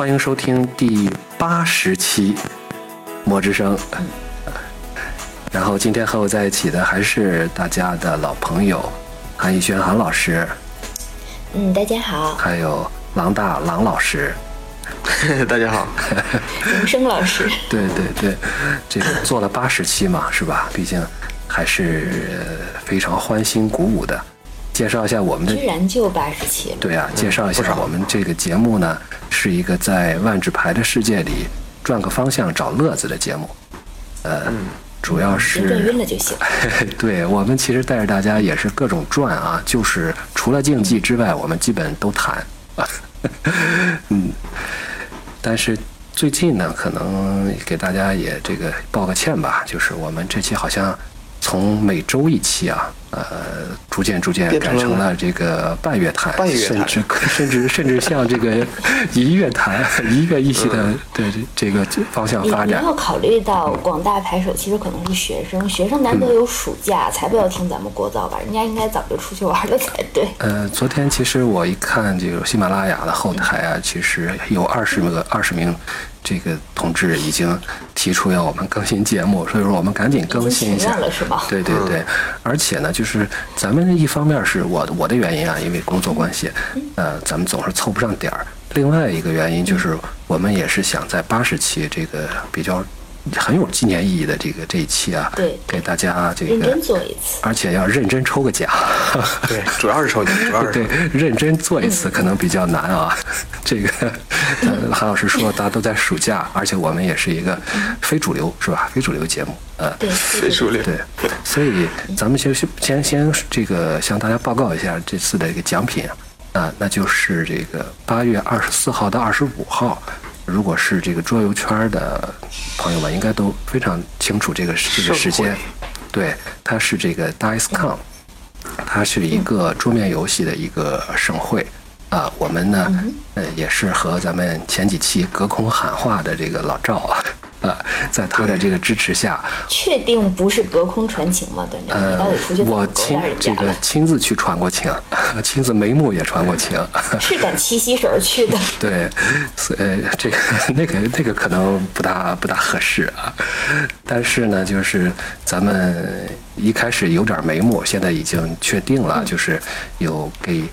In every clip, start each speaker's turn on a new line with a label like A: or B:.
A: 欢迎收听第八十期《魔之声》。然后今天和我在一起的还是大家的老朋友韩逸轩韩老师，
B: 嗯，大家好，
A: 还有郎大郎老师。
C: 大家好，
B: 荣生老师。
A: 对对对，这个做了八十期嘛，是吧？毕竟还是非常欢欣鼓舞的。介绍一下我们的，
B: 居然就八十期了。
A: 对啊，介绍一下我们这个节目呢，是一个在万智牌的世界里转个方向找乐子的节目。呃，主要是
B: 转晕了就行。
A: 对我们其实带着大家也是各种转啊，就是除了竞技之外，我们基本都谈啊。嗯，但是最近呢，可能给大家也这个报个歉吧，就是我们这期好像从每周一期啊。呃，逐渐逐渐改成了这个半月谈，甚至甚至甚至像这个一月谈、一月一期的对这个方向发展。
B: 你要考虑到广大牌手其实可能是学生，学生难得有暑假，才不要听咱们聒噪吧？人家应该早就出去玩了才对。
A: 呃，昨天其实我一看这个喜马拉雅的后台啊，其实有二十个二十名。这个同志已经提出要我们更新节目，所以说我们赶紧更新一下。
B: 了是吧？
A: 对对对，而且呢，就是咱们一方面是我我的原因啊，因为工作关系，呃，咱们总是凑不上点儿。另外一个原因就是我们也是想在八十期这个比较。很有纪念意义的这个这一期啊，
B: 对，
A: 给大家这个
B: 认真做一次，
A: 而且要认真抽个奖。
C: 对，主要是抽奖，主要是
A: 对认真做一次可能比较难啊。这个韩老师说，大家都在暑假，而且我们也是一个非主流，是吧？非主流节目，
B: 呃，对，
C: 非主流，
A: 对。所以咱们先先先这个向大家报告一下这次的一个奖品啊，那就是这个八月二十四号到二十五号。如果是这个桌游圈的朋友们，应该都非常清楚这个这个时间。对，它是这个 DiceCon，它是一个桌面游戏的一个盛会啊。我们呢，呃，也是和咱们前几期隔空喊话的这个老赵啊。呃，在他的这个支持下，
B: 确定不是隔空传情吗？段长，你到底出去
A: 我亲这个亲自去传过情，亲自眉目也传过情，
B: 是赶七夕时候去的。
A: 对，呃，这个那个那个可能不大不大合适啊。但是呢，就是咱们一开始有点眉目，现在已经确定了，就是有给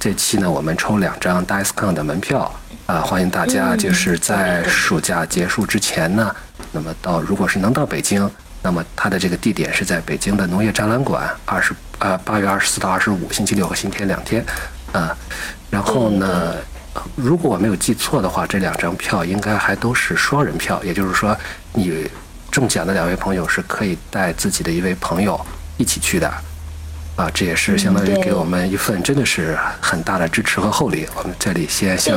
A: 这期呢，我们抽两张 DiceCon 的门票。啊，欢迎大家就是在暑假结束之前呢，那么到如果是能到北京，那么它的这个地点是在北京的农业展览馆，二十呃八月二十四到二十五，星期六和星期天两天，啊，然后呢，如果我没有记错的话，这两张票应该还都是双人票，也就是说，你中奖的两位朋友是可以带自己的一位朋友一起去的。啊，这也是相当于给我们一份真的是很大的支持和厚礼。我们这里先向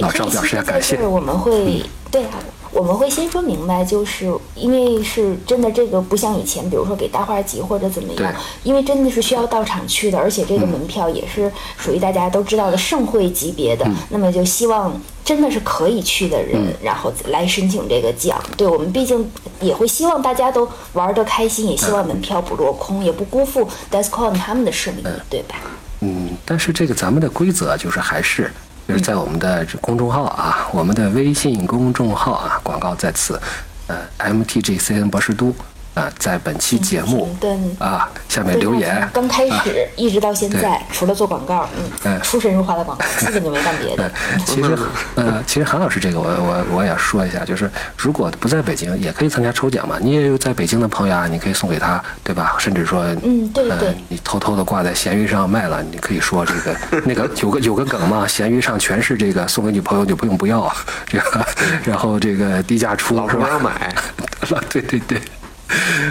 A: 老赵表示一下感谢。
B: 我们会对。我们会先说明白，就是因为是真的，这个不像以前，比如说给大画集或者怎么样，因为真的是需要到场去的，而且这个门票也是属于大家都知道的盛会级别的，那么就希望真的是可以去的人，然后来申请这个奖。对我们毕竟也会希望大家都玩得开心，也希望门票不落空，也不辜负 Descon 他们的胜利，对吧？
A: 嗯，但是这个咱们的规则就是还是。就是在我们的这公众号啊，我们的微信公众号啊，广告在此，呃，MTGCN 博士都。啊，在本期节目啊，下面留言。
B: 刚开始一直到现在，除了做广告，嗯，出神入化的广告，基本就没干别的。
A: 其实，呃，其实韩老师这个，我我我也说一下，就是如果不在北京，也可以参加抽奖嘛。你也有在北京的朋友啊，你可以送给他，对吧？甚至说，
B: 嗯，对对，
A: 你偷偷的挂在闲鱼上卖了，你可以说这个那个有个有个梗嘛，闲鱼上全是这个送给女朋友，女朋友不要，这个，然后这个低价出，
C: 老
A: 是吧？
C: 要买，
A: 对对对。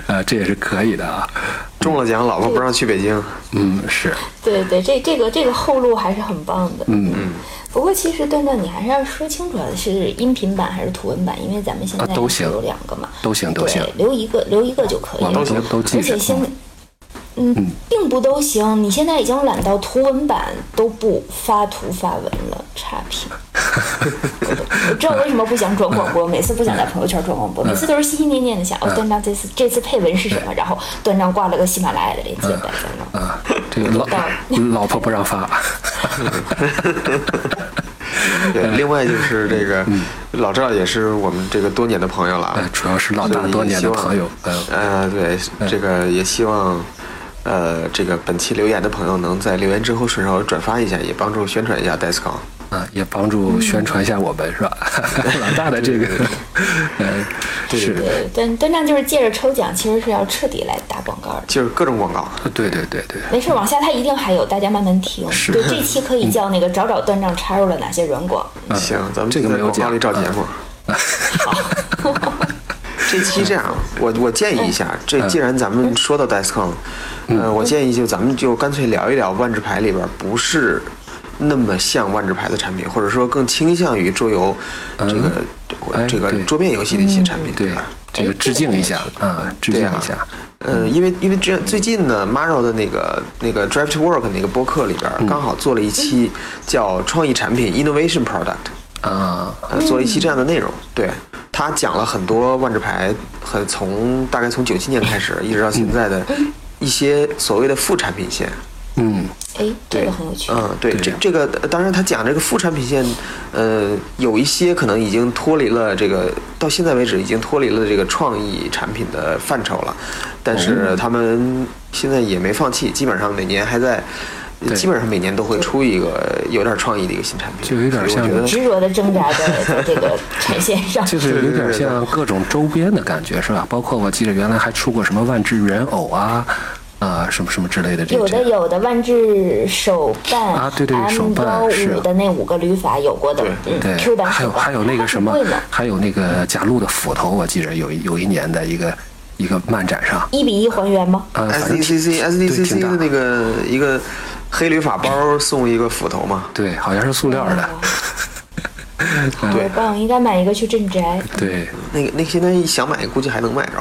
A: 啊，这也是可以的啊！
C: 中了奖，老婆不让去北京。
A: 嗯，是。
B: 对对，这这个这个后路还是很棒的。
A: 嗯嗯。
B: 不过其实段段，你还是要说清楚是音频版还是图文版，因为咱们现在
A: 都行，
B: 有两个嘛。
A: 都行都行。
B: 留一个，留一个就可以。
A: 都行，都行
B: 而且现在。嗯，并不都行。你现在已经懒到图文版都不发图发文了，差评。我知道为什么不想转广播，每次不想在朋友圈转广播，每次都是心心念念的想，哦，段章这次这次配文是什么？然后段章挂了个喜马拉雅的链接摆在
A: 那。啊，这个老 老婆不让发。
C: 对，另外就是这个老赵也是我们这个多年的朋友了
A: 主要是老大多年的朋友，呃，
C: 呃，对，这个也希望。呃，这个本期留言的朋友能在留言之后顺手转发一下，也帮助宣传一下 DESCON。
A: 啊，也帮助宣传一下我们，是吧？老大的这个，呃，是，
B: 对，端端站就是借着抽奖，其实是要彻底来打广告的。
C: 就是各种广告，
A: 对对对对，
B: 没事，往下它一定还有，大家慢慢听。
A: 是
B: 对，这期可以叫那个找找断账插入了哪些软广。
C: 行，咱们
A: 这个没有
C: 在广告里找节目。好这期这样，我我建议一下，这既然咱们说到 DESCON，呃，我建议就咱们就干脆聊一聊万智牌里边不是那么像万智牌的产品，或者说更倾向于桌游这个
A: 哎
C: 这个桌面游戏的一些产品，
A: 对
C: 吧？，
A: 这个致敬一下啊，致敬一下，
C: 嗯，因为因为这最近呢，Maro 的那个那个 Drive to Work 那个播客里边，刚好做了一期叫创意产品 Innovation Product，
A: 啊，
C: 呃，做了一期这样的内容。对他讲了很多万智牌，很从大概从九七年开始一直到现在的一些所谓的副产品线。
A: 嗯，
B: 哎，这
C: 对
B: 个很有趣。
C: 嗯，对，
A: 对
C: 这这个呃当然他讲这个副产品线，呃，有一些可能已经脱离了这个，到现在为止已经脱离了这个创意产品的范畴了，但是他们现在也没放弃，基本上每年还在。
A: 对
C: 基本上每年都会出一个有点创意的一个新产品，
A: 就有点像
B: 执着的挣扎在在这个产线上。
A: 就是有点像各种周边的感觉，是吧？包括我记得原来还出过什么万智人偶啊，啊，什么什么之类的这
B: 有的。有的万智手办
A: 啊对对手办
B: 幺
A: 是
B: 五的那五个旅法有过的，嗯
A: 对
B: ，Q 版
A: 还有还有那个什么
B: 还
A: 有那个贾露的斧头，我记着有一有一年的一个一个漫展上，
B: 一比一还原吗？
A: 啊，反正挺
C: SDCC
A: 对
C: SDCC
A: 挺大
C: 的那个一个黑驴法包送一个斧头嘛，
A: 对，好像是塑料的，
B: 好棒，应该买一个去镇宅。
A: 对。
C: 那个那现在想买估计还能买着。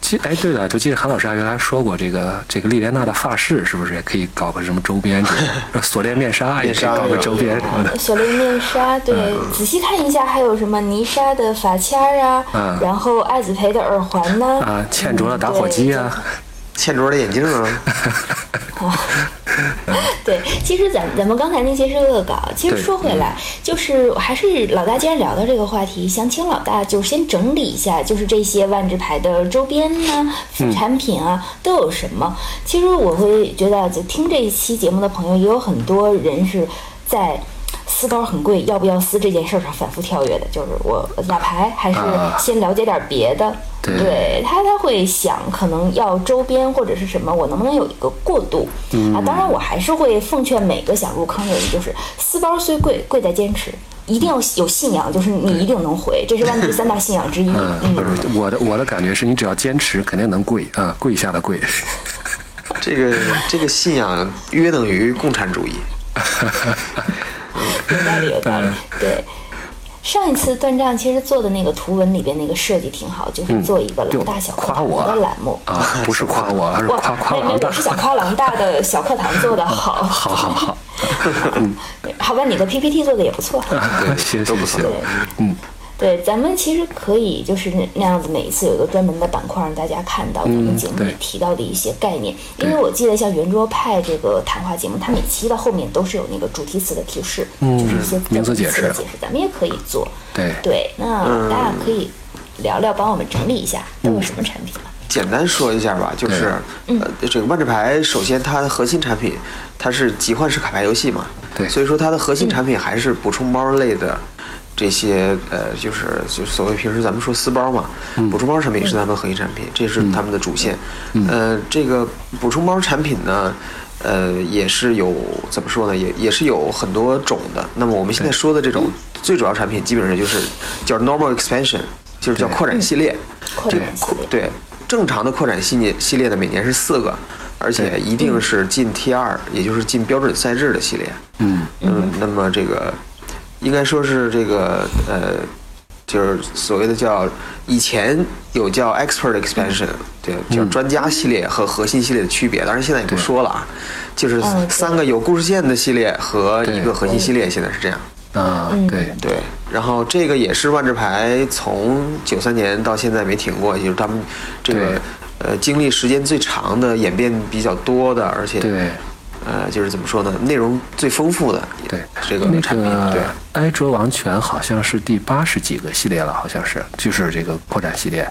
A: 记哎，对了，就记得韩老师还原来说过，这个这个莉莲娜的发饰是不是也可以搞个什么周边？锁链面纱也可以搞个周边什么的。
B: 锁链面纱，对，仔细看一下，还有什么泥沙的发卡儿啊，
A: 嗯
B: 然后爱子培的耳环呐、
A: 啊，倩卓的打火机啊，
C: 倩卓的眼镜啊，
B: 对，其实咱咱们刚才那些是恶搞。其实说回来，就是还是老大，既然聊到这个话题，想请老大就先整理一下，就是这些万智牌的周边呐、副产品啊、都有什么。其实我会觉得，就听这一期节目的朋友，也有很多人是在。撕包很贵，要不要撕这件事儿上反复跳跃的，就是我打牌还是
A: 啊
B: 先了解点别的。
A: 对
B: 他他会想可能要周边或者是什么，我能不能有一个过渡、
A: 嗯
B: 啊？当然，我还是会奉劝每个想入坑的人，就是撕包虽贵，贵在坚持，一定要有信仰，就是你一定能回，这是万智三大信仰之一。
A: 嗯，
B: 嗯，
A: 不是我的我的感觉是你只要坚持，肯定能跪啊，跪下的跪。
C: 这个这个信仰约等于共产主义。
B: 有道理，有道
A: 嗯
B: 理。对，上一次断账其实做的那个图文里边那个设计挺好，就是做一个
A: 就
B: 老大小课堂的栏目。
A: 啊，不是夸我，而是
B: 哇
A: 夸，夸
B: 没没，
A: 王大
B: 我。是想夸狼大的小课堂做的好。
A: 好 好好，
B: 好吧，你的 PPT 做的也不错。
A: 行行
C: 都不错，
A: 嗯，
B: 对，咱们其实可以就是那那样子，每一次有一个专门的板块让大家看到咱们节目里提到的一些概念。因为我记得像圆桌派这个谈话节目，它每期的后面都是有那个主题词的提示，就是一些
A: 名词解释
B: 的解释，咱们也可以做。
A: 对
B: 对，那大家可以聊聊，帮我们整理一下都有什么产品啊？
C: 简单说一下吧，就是呃，这个万智牌首先它的核心产品它是集换式卡牌游戏嘛，
A: 对
C: 所以说它的核心产品还是补充包类的这些呃，就是就所谓平时咱们说私包嘛，补充包产品是他们核心产品，这是他们的主线。呃，这个补充包产品呢。呃，也是有怎么说呢？也也是有很多种的。那么我们现在说的这种最主要产品，基本上就是叫 normal expansion，就是叫扩展系列。
B: 扩
C: 这个
B: 展系列。
C: 对，正常的扩展系列系列的每年是四个，而且一定是进 T 二，也就是进标准赛制的系列。
A: 嗯
C: 嗯，那么这个应该说是这个呃，就是所谓的叫以前有叫 expert expansion，对，叫专家系列和核心系列的区别，当然现在也不说了啊，就是三个有故事线的系列和一个核心系列，现在是这样。
A: 啊，对。
C: 对，然后这个也是万智牌从九三年到现在没停过，也就是他们这个呃经历时间最长的、演变比较多的，而且
A: 对，
C: 呃，就是怎么说呢，内容最丰富的
A: 对
C: 这个
A: 那
C: 产品，对
A: 个。埃卓王权好像是第八十几个系列了，好像是，就是这个扩展系列。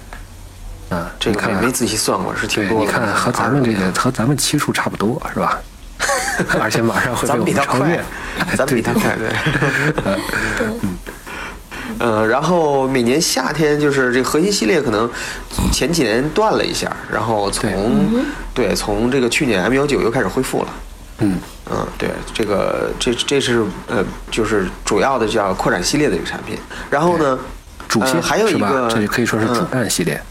A: 啊，
C: 这个
A: 看
C: 没没仔细算过，是挺，多的。
A: 你看和咱们这个和咱们期数差不多，是吧？而且马上会
C: 咱
A: 被我
C: 们比他快
A: 们超越。，
C: 咱们比他快，对。呃，然后每年夏天就是这核心系列可能前几年断了一下，然后从对从这个去年 M 幺九又开始恢复了。
A: 嗯，
C: 嗯，对，这个这这是呃就是主要的叫扩展系列的一个产品。然后呢，
A: 主线、
C: 呃还有一个
A: 这可以说是主
C: 嗯
A: 干系列。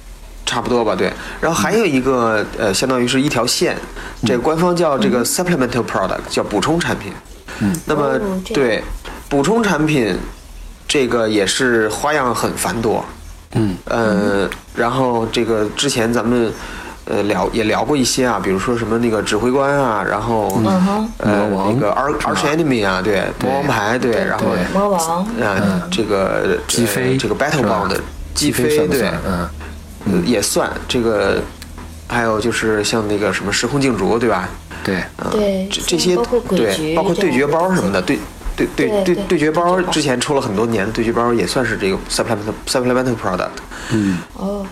C: 差不多吧，对。然后还有一个呃，相当于是一条线，这个官方叫这个 supplemental product，叫补充产品。
A: 嗯，
C: 那么
B: 哦
C: 对补充产品，这个也是花样很繁多。
A: 嗯，
C: 呃，然后这个之前咱们呃聊也聊过一些啊，比如说什么那个指挥官啊，然后
B: 嗯哼。
C: 呃那个 arch arch enemy 啊，对魔王牌对，然后
A: 对。
B: 魔王，
C: 啊这个
A: 击飞。
C: 呃这个 battle bond 击
A: 飞
C: 对？
A: 嗯，
C: 呃也算。这个，还有就是像那个什么时空竞逐，对吧？
A: 对，
C: 啊
B: 对
C: 这这些
B: 包括诡
C: 对，包括对决包什么的，对对对
B: 对对
C: 对对决包
B: 对决包
C: 之前出了很多年的对决包，也算是这个 supplemental supplemental product。
A: 嗯，
B: 哦，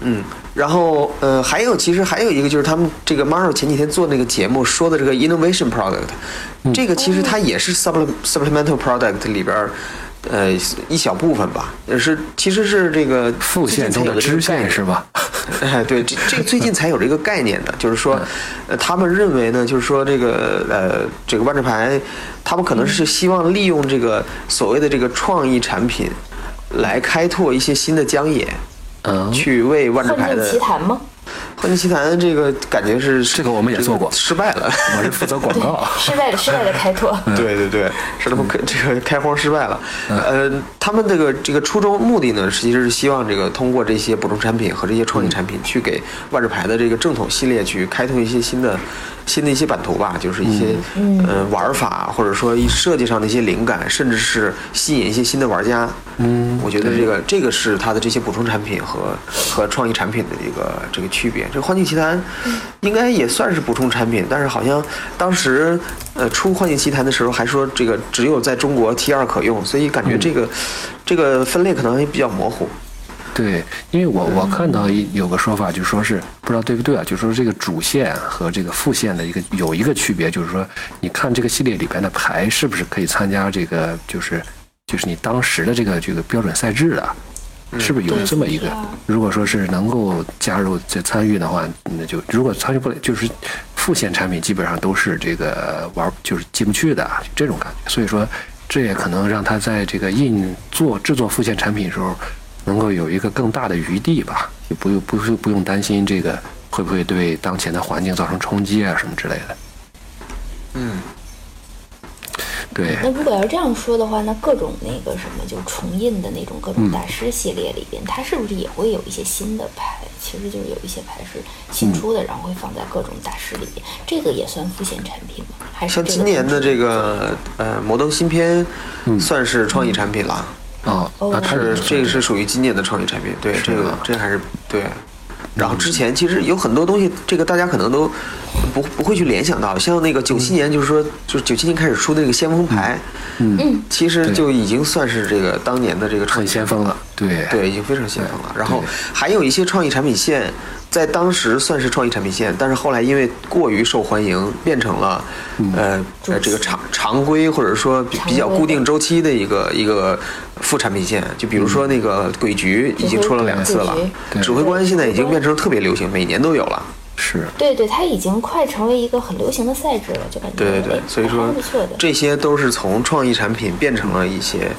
C: 嗯，然后呃，还有其实还有一个就是他们这个 Maro 前几天做那个节目说的这个 innovation product，、这个其实它也是 supple supplemental product 里边呃一小部分吧，也是其实是这个
A: 副线中的支线是吧？
C: 哎，对，这这个最近才有这个概念的，就是说，呃，他们认为呢，就是说这个呃，这个万智牌，他们可能是希望利用这个所谓的这个创意产品，来开拓一些新的疆野，
A: 嗯，
C: 去为万智
B: 幻境
C: 牌的
B: 奇谭吗？
C: 幻境奇谭这个感觉是
A: 这个我们也做过
C: 失败了。
A: 我是负责广告。
B: 失败的失败的开拓，
C: 对对对，是他们开这个开荒失败了。呃，他们这个这个初衷目的呢，其实是希望这个通过这些补充产品和这些创意产品，去给万智牌的这个正统系列去开拓一些新的新的一些版图吧，就是一些嗯、呃玩法或者说一设计上的一些灵感，甚至是吸引一些新的玩家。嗯，我觉得这个这个是它的这些补充产品和和创意产品的一个这个区别。这个《幻境奇谭》应该也算是补充产品，但是好像当时呃出《幻境奇谭》的时候还说这个只有在中国 T 二可用，所以感觉这个、这个分类可能也比较模糊。
A: 对，因为我我看到一有个说法，就说是不知道对不对啊，就说这个主线和这个副线的一个有一个区别，就是说你看这个系列里边的牌是不是可以参加这个，就是就是你当时的这个这个标准赛制的，是不是有这么一个？如果说是能够加入这参与的话，那就如果参与不了，就是副线产品基本上都是这个玩就是进不去的啊这种感觉，所以说这也可能让他在这个印做制作副线产品的时候。能够有一个更大的余地吧，也不用不用担心这个会不会对当前的环境造成冲击啊什么之类的。
C: 嗯，
A: 对，
B: 那如果要这样说的话，那各种那个什么，就重印的那种各种大师系列里边，它是不是也会有一些新的牌？其实就是有一些牌是新出的，然后会放在各种大师里边，这个也算复线产品吗？还是
C: 像今年的这个呃摩登新片，算是创意产品了。
A: 哦，那它
C: 是这个是属于今年的创意产品，对这个这还是对。然后之前其实有很多东西，这个大家可能都不不会去联想到，像那个九七年，就是说就是九七年开始出的那个先锋牌，
A: 嗯，
C: 其实就已经算是这个当年的这个创
A: 很
C: 意
A: 先锋了，对。
C: 对，已经非常先锋了。然后还有一些创意产品线，在当时算是创意产品线，但是后来因为过于受欢迎，变成了呃呃这个常常规或者说比比较固定周期的一个一个副产品线。就比如说那个鬼局已经出了两次了指挥官现在已经变成特别流行，每年都有了。
A: 是，
B: 对对，它已经快成为一个很流行的赛制了，就感觉
C: 对对对所以说
B: 不错的。
C: 这些都是从创意产品变成了一些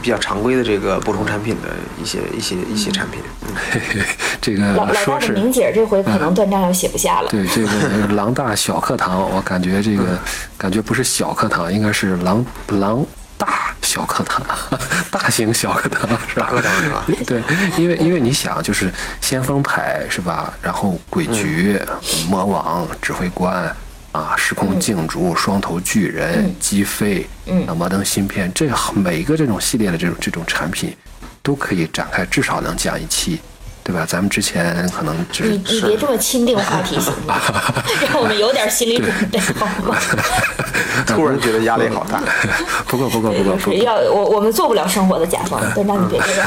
C: 比较常规的这个补充产品的一些一些一些产品。嗯
A: 嘿嘿，这个
B: 老老大的
A: 说是
B: 明姐这回可能断章要写不下了。
A: 对这个 狼大小课堂，我感觉这个感觉不是小课堂，应该是狼狼大小课堂，大型小课堂是吧？
C: 课堂是吧
A: 对，因为因为你想，就是先锋牌是吧？然后鬼局、魔王、指挥官啊，时空竞逐、双头巨人、击飞，
B: 嗯
A: 啊，摩登芯片，这每一个这种系列的这种这种产品，都可以展开，至少能讲一期。对吧？咱们之前可能只
B: 你你别这么钦定话题行吗？让我们有点心理准备好吗？
C: 突然觉得压力好大。
A: 不过不过不过不
B: 要我我们做不了生活的甲方，对，那你别这样。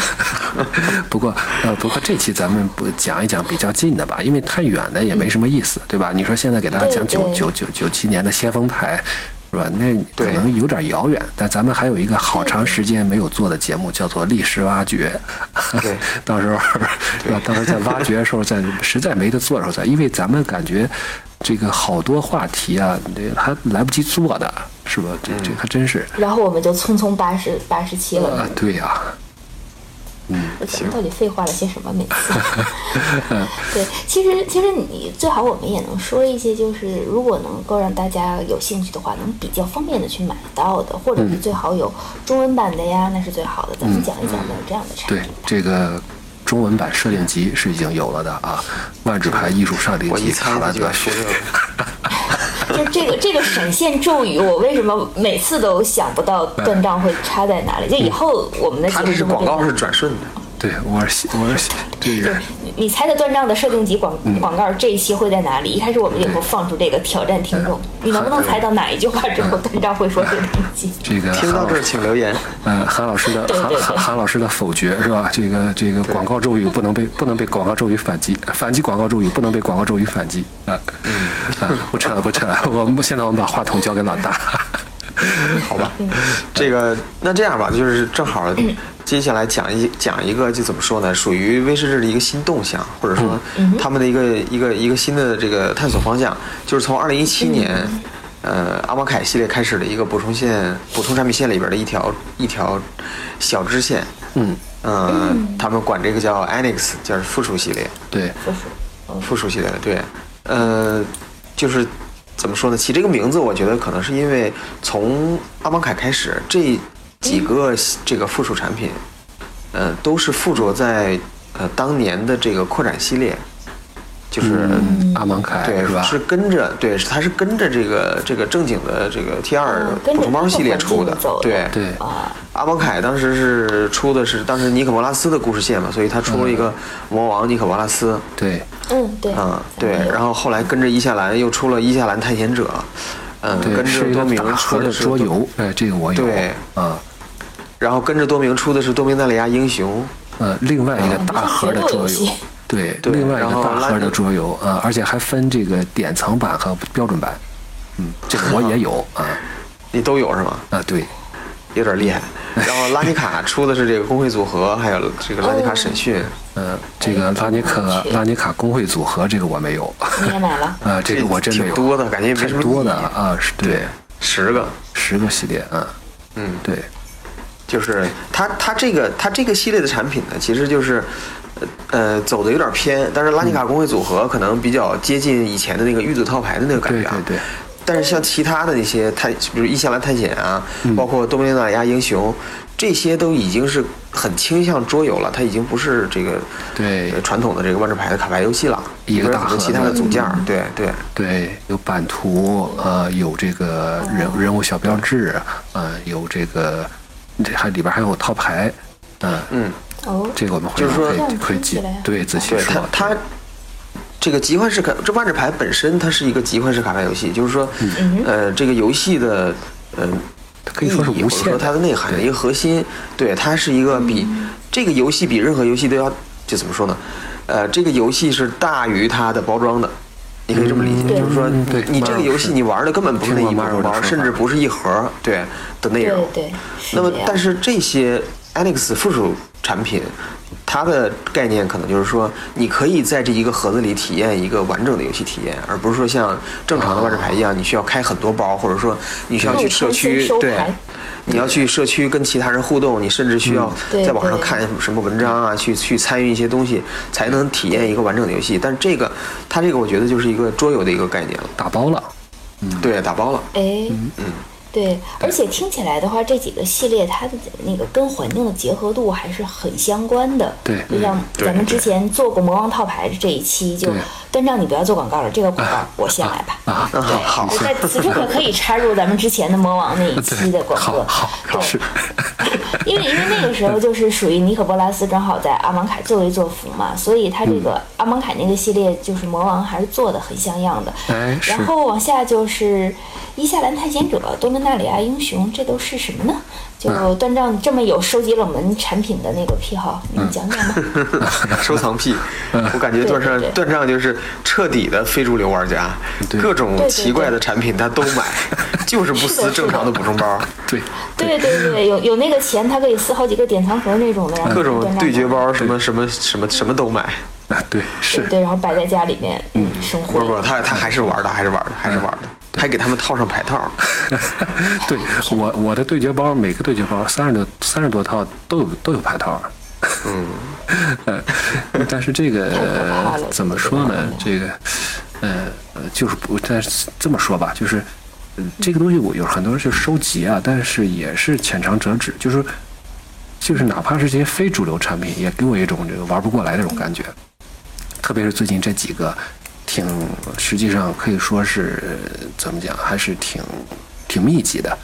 A: 不过呃不过这期咱们不讲一讲比较近的吧，因为太远的也没什么意思，对吧？你说现在给大家讲九九九九七年的先锋派。是吧？那可能有点遥远，但咱们还有一个好长时间没有做的节目，叫做历史挖掘。
C: 对，
A: 到时候，是吧？到时候在挖掘的时候，在 实在没得做的时候，再，因为咱们感觉这个好多话题啊，这还来不及做的，是吧？这这还真是。
B: 然后我们就匆匆八十八十七了。
A: 啊，对呀。
B: 嗯，咱们到底废话了些什么？每次，对，其实其实你最好我们也能说一些，就是如果能够让大家有兴趣的话，能比较方便的去买到的，或者是最好有中文版的呀，那是最好的。咱们讲一讲有这样的产
A: 品。对，这个中文版设定集是已经有了的啊，万智牌艺术设定集卡拉德
C: 学。
B: 就这个这个闪现咒语，我为什么每次都想不到断章会插在哪里？就以后我们的
C: 他这是广告是转瞬的。
A: 对，我是我是这个。
B: 你猜的断账的设定集广广告这一期会在哪里？一开始我们也会放出这个挑战听众，你能不能猜到哪一句话之后断账会说设定集？
A: 这个
C: 听到这儿请留言。
A: 嗯，韩老师的 韩韩韩老师的否决是吧？这个这个广告咒语不能被不能被广告咒语反击，反击广告咒语不能被广告咒语反击啊！啊，不扯了不扯了，我们现在我们把话筒交给老大。
C: 好吧，这个那这样吧，就是正好 接下来讲一讲一个，就怎么说呢，属于威士忌的一个新动向，或者说他们的一个一个一个新的这个探索方向，就是从二零一七年，呃，阿玛凯系列开始的一个补充线、补充产品线里边的一条一条小支线。
A: 嗯
C: 嗯，他们管这个叫 Annex，叫附属系列。
A: 对，
B: 附属，
C: 附属系列。对，呃，就是。怎么说呢？起这个名字，我觉得可能是因为从阿芒凯开始，这几个这个附属产品，呃，都是附着在呃当年的这个扩展系列，就是
A: 阿芒凯
C: 对
A: 是吧？
C: 是跟着对，它是跟着这个这个正经的这个 T 二补充包系列出的，对
A: 对。
C: 阿芒凯当时是出的是当时尼可波拉斯的故事线嘛，所以他出了一个魔王尼可波拉斯，
A: 对。
B: 嗯，对，
C: 嗯，对，然后后来跟着伊夏兰又出了伊夏兰探险者，嗯，跟着多明出
A: 的桌游，哎，这个我有，
C: 对，
A: 啊，
C: 然后跟着多明出的是多明纳里亚英雄，
A: 呃，另外一个大盒的桌游，对，另外一个大盒的桌游，啊，而且还分这个典藏版和标准版，嗯，这个我也有，啊，
C: 你都有是吗？
A: 啊，对。
C: 有点厉害，然后拉尼卡出的是这个工会组合，还有这个拉尼卡审讯。
A: 嗯，这个拉尼克拉尼卡工会组合，这个我没有。
B: 你也买了？
A: 啊，这个我真没有。
C: 挺多的感觉，没什么
A: 多的啊，是对，
C: 十个，
A: 十个系列啊。
C: 嗯，
A: 对，
C: 就是它它这个它这个系列的产品呢，其实就是呃走的有点偏，但是拉尼卡工会组合可能比较接近以前的那个玉组套牌的那个感觉
A: 啊。对对。
C: 但是像其他的那些探，比如伊夏兰探险啊，包括多米纳亚英雄，这些都已经是很倾向桌游了，它已经不是这个
A: 对
C: 传统的这个万智牌的卡牌游戏了，
A: 一个大
C: 盒其他的组件，对对
A: 对，有版图，呃，有这个人人物小标志，呃，有这个这还里边还有套牌，嗯
C: 嗯，
B: 哦，
A: 这个我们会
C: 就是说
A: 可以记，对仔细说，
C: 它。这个集幻式卡，这万智牌本身它是一个集幻式卡牌游戏，就是说，呃，这个游戏的，呃，
A: 可以说是无限，
C: 说它的内涵的一个核心，对，它是一个比这个游戏比任何游戏都要，就怎么说呢？呃，这个游戏是大于它的包装的，你可以这么理解，就是说，你这个游戏你玩的根本不是那一包，甚至不是一盒，对的内容。
B: 对。
C: 那么，但是这些 Alex 附属产品。它的概念可能就是说，你可以在这一个盒子里体验一个完整的游戏体验，而不是说像正常的万智牌一样，你需要开很多包，或者说你需要去社区对，你要去社区跟其他人互动，你甚至需要在网上看什么文章啊，去去参与一些东西，才能体验一个完整的游戏。但是这个，它这个我觉得就是一个桌游的一个概念了，
A: 打包了，
C: 嗯，对，打包了，
B: 哎，嗯。对，而且听起来的话，这几个系列它的那个跟环境的结合度还是很相关的。
A: 对，
B: 就像咱们之前做过魔王套牌这一期，就端章你不要做广告了，这个广告我先来吧。
A: 啊，
B: 对，
C: 好
B: 在此处可可以插入咱们之前的魔王那一期的广告。
A: 好好是，
B: 因为因为那个时候就是属于尼可波拉斯正好在阿芒凯作威作福嘛，所以他这个阿芒凯那个系列就是魔王还是做的很像样的。
A: 哎是
B: 然后往下就是伊夏兰探险者、多伦纳里亚英雄，这都是什么呢？就段章这么有收集冷门产品的那个癖好，你们讲讲吧。
C: 收藏癖，我感觉段章
B: 对对。对
C: 段章就是彻底的非主流玩家，各种奇怪的产品他都买，就是不撕正常的补充包，
A: 对，
B: 对。对对，有有那个钱，他可以撕好几个典藏盒那种的，然后
C: 各种对决包什么什么什么什么都买。
A: 啊对是。
B: 对，对，然后摆在家里面，嗯，生活。
C: 不不，他他还是玩的，还是玩的，还是玩的，还给他们套上牌套。
A: 对我我的对决包每个对决包三十多三十多套都有都有牌套，嗯，呃，但是这个怎么说呢？这个呃呃就是不，但是这么说吧，就是。呃这个东西我有很多人去收集啊，但是也是浅尝辄止，就是就是哪怕是这些非主流产品，也给我一种这个玩不过来的这种感觉。特别是最近这几个，挺实际上可以说是怎么讲，还是挺挺密集的。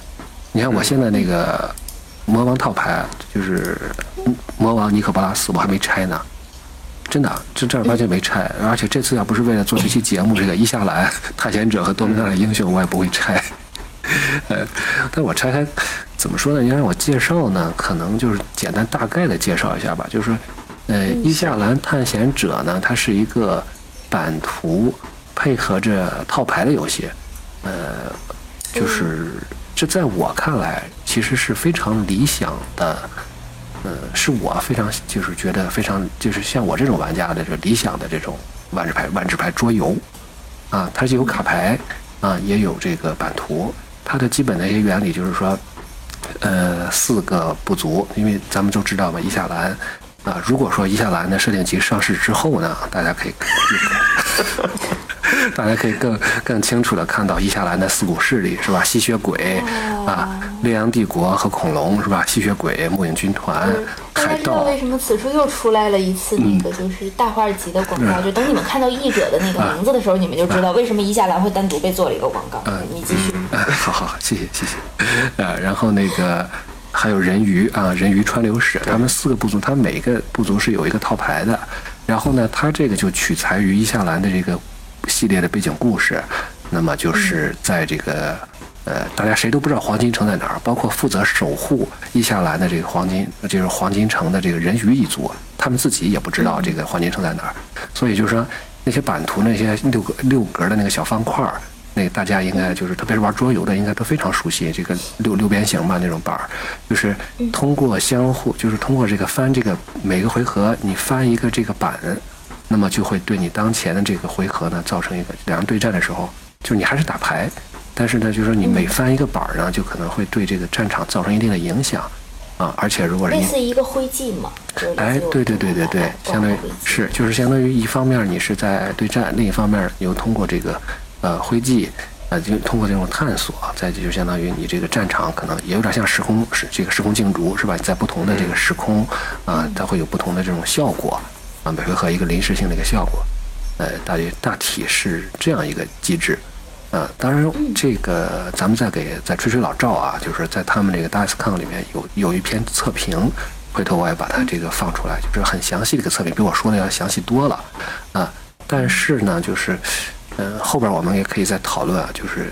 A: 你看我现在那个魔王套牌，就是魔王尼可波拉斯，我还没拆呢。真的，这正儿八经没拆，而且这次要不是为了做这期节目，这个伊夏兰探险者和多米纳的英雄，我也不会拆。呃，但我拆开怎么说呢？你让我介绍呢，可能就是简单大概的介绍一下吧。就是说，呃，伊夏兰探险者呢，它是一个版图配合着套牌的游戏，呃，就是这在我看来其实是非常理想的。呃，是我非常就是觉得非常就是像我这种玩家的这理想的这种万智牌万智牌桌游，啊，它是有卡牌啊，也有这个版图。它的基本的一些原理就是说，呃，四个不足，因为咱们都知道嘛，伊夏兰啊，如果说伊夏兰的设定集上市之后呢，大家可以。大家可以更更清楚的看到伊夏兰的四股势力是吧？吸血鬼啊，烈阳帝国和恐龙是吧？吸血鬼、末影军团、海盗，
B: 知道为什么此处又出来了一次那个就是大画集的广告？就等你们看到译者的那个名字的时候，你们就知道为什么伊夏兰会单独被做了一个广告。嗯你继续。
A: 啊，好好好，谢谢谢谢。呃，然后那个还有人鱼啊，人鱼川流史，他们四个部族，他们每个部族是有一个套牌的。然后呢，它这个就取材于伊夏兰的这个系列的背景故事。那么就是在这个呃，大家谁都不知道黄金城在哪儿，包括负责守护伊夏兰的这个黄金，就是黄金城的这个人鱼一族，他们自己也不知道这个黄金城在哪儿。所以就是说，那些版图那些六个六格的那个小方块儿。那大家应该就是，特别是玩桌游的，应该都非常熟悉这个六六边形嘛那种板儿，就是通过相互，就是通过这个翻这个每个回合，你翻一个这个板，那么就会对你当前的这个回合呢造成一个两人对战的时候，就是你还是打牌，但是呢，就是说你每翻一个板儿呢，就可能会对这个战场造成一定的影响啊，而且如果是
B: 类
A: 你
B: 似一个灰烬嘛，
A: 哎对对对对对，相当于是就是相当于一方面你是在对战，另一方面又通过这个呃徽记，呃就通过这种探索，再就相当于你这个战场可能也有点像时空是这个时空竞逐是吧？在不同的这个时空啊、它会有不同的这种效果啊，每回合一个临时性的一个效果，呃，大约大体是这样一个机制。啊，当然，这个咱们再给再吹吹老赵啊，就是在他们这个 DiceCon 里面有有一篇测评，回头我也把它这个放出来，就是很详细的一个测评，比我说的要详细多了啊。但是呢，就是，呃，后边我们也可以再讨论啊，就是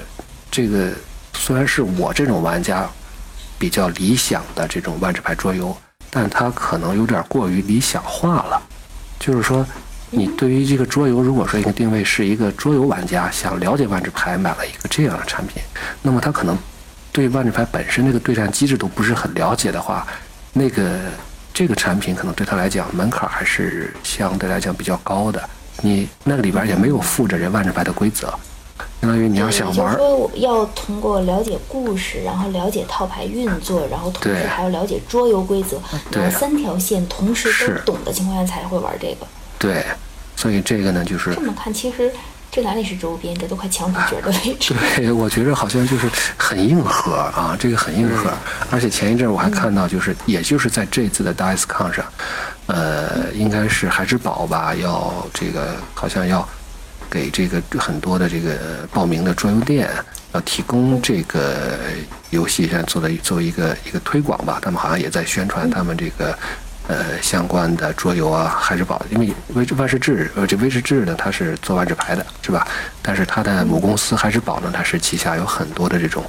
A: 这个虽然是我这种玩家比较理想的这种万智牌桌游，但它可能有点过于理想化了，就是说。你对于这个桌游，如果说一个定位是一个桌游玩家，想了解万智牌，买了一个这样的产品，那么他可能对万智牌本身这个对战机制都不是很了解的话，那个这个产品可能对他来讲门槛还是相对来讲比较高的。你那个里边也没有附着这万智牌的规则，相当于你要想玩，
B: 说要通过了解故事，然后了解套牌运作，然后同时还要了解桌游规则，
A: 对
B: 然后三条线同时
A: 是
B: 都懂的情况下才会玩这个。
A: 对，所以这个呢就是
B: 这么看，其实这哪里是周边，这都快抢主角的位置。
A: 对，我觉得好像就是很硬核啊，这个很硬核。而且前一阵我还看到，就是也就是在这次的 DiceCon 上，呃，应该是孩之宝吧，要这个好像要给这个很多的这个报名的桌游店要提供这个游戏，现在做的作为一个一个推广吧。他们好像也在宣传他们这个呃相关的桌游啊，海之宝，因为威万世志呃这威士志呢，它是做万智牌的，是吧？但是它的母公司海之宝呢，它是旗下有很多的这种。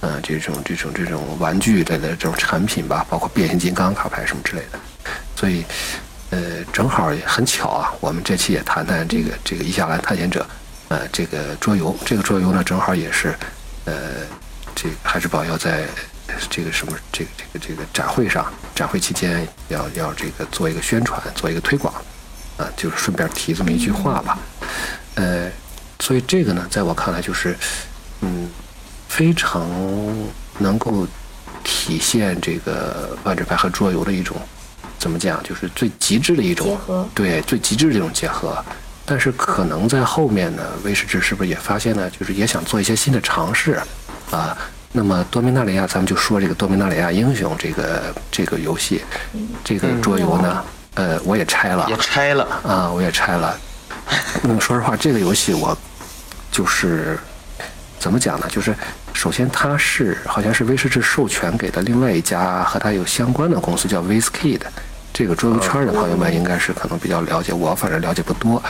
A: 呃，这种这种这种玩具类的这种产品吧，包括变形金刚卡牌什么之类的，所以，呃，正好也很巧啊。我们这期也谈谈这个这个伊夏兰探险者，呃，这个桌游。这个桌游呢，正好也是，呃，这个海之宝要在这个什么这个这个这个展会上，展会期间要要这个做一个宣传，做一个推广，啊，就是顺便提这么一句话吧。呃，所以这个呢，在我看来就是，嗯。非常能够体现这个万智牌和桌游的一种，怎么讲？就是最极致的一种，对，最极致的一种结合。但是可能在后面呢，威士忌是不是也发现呢？就是也想做一些新的尝试啊。那么多米纳里亚，咱们就说这个多米纳里亚英雄这个这个游戏，这个桌游呢，呃，我也拆了，
C: 也拆了
A: 啊，我也拆了。那么，说实话，这个游戏我就是。怎么讲呢？就是首先，它是好像是威士忌授权给的另外一家和它有相关的公司，叫 WizKid。这个桌游圈的朋友们应该是可能比较了解，我反正了解不多。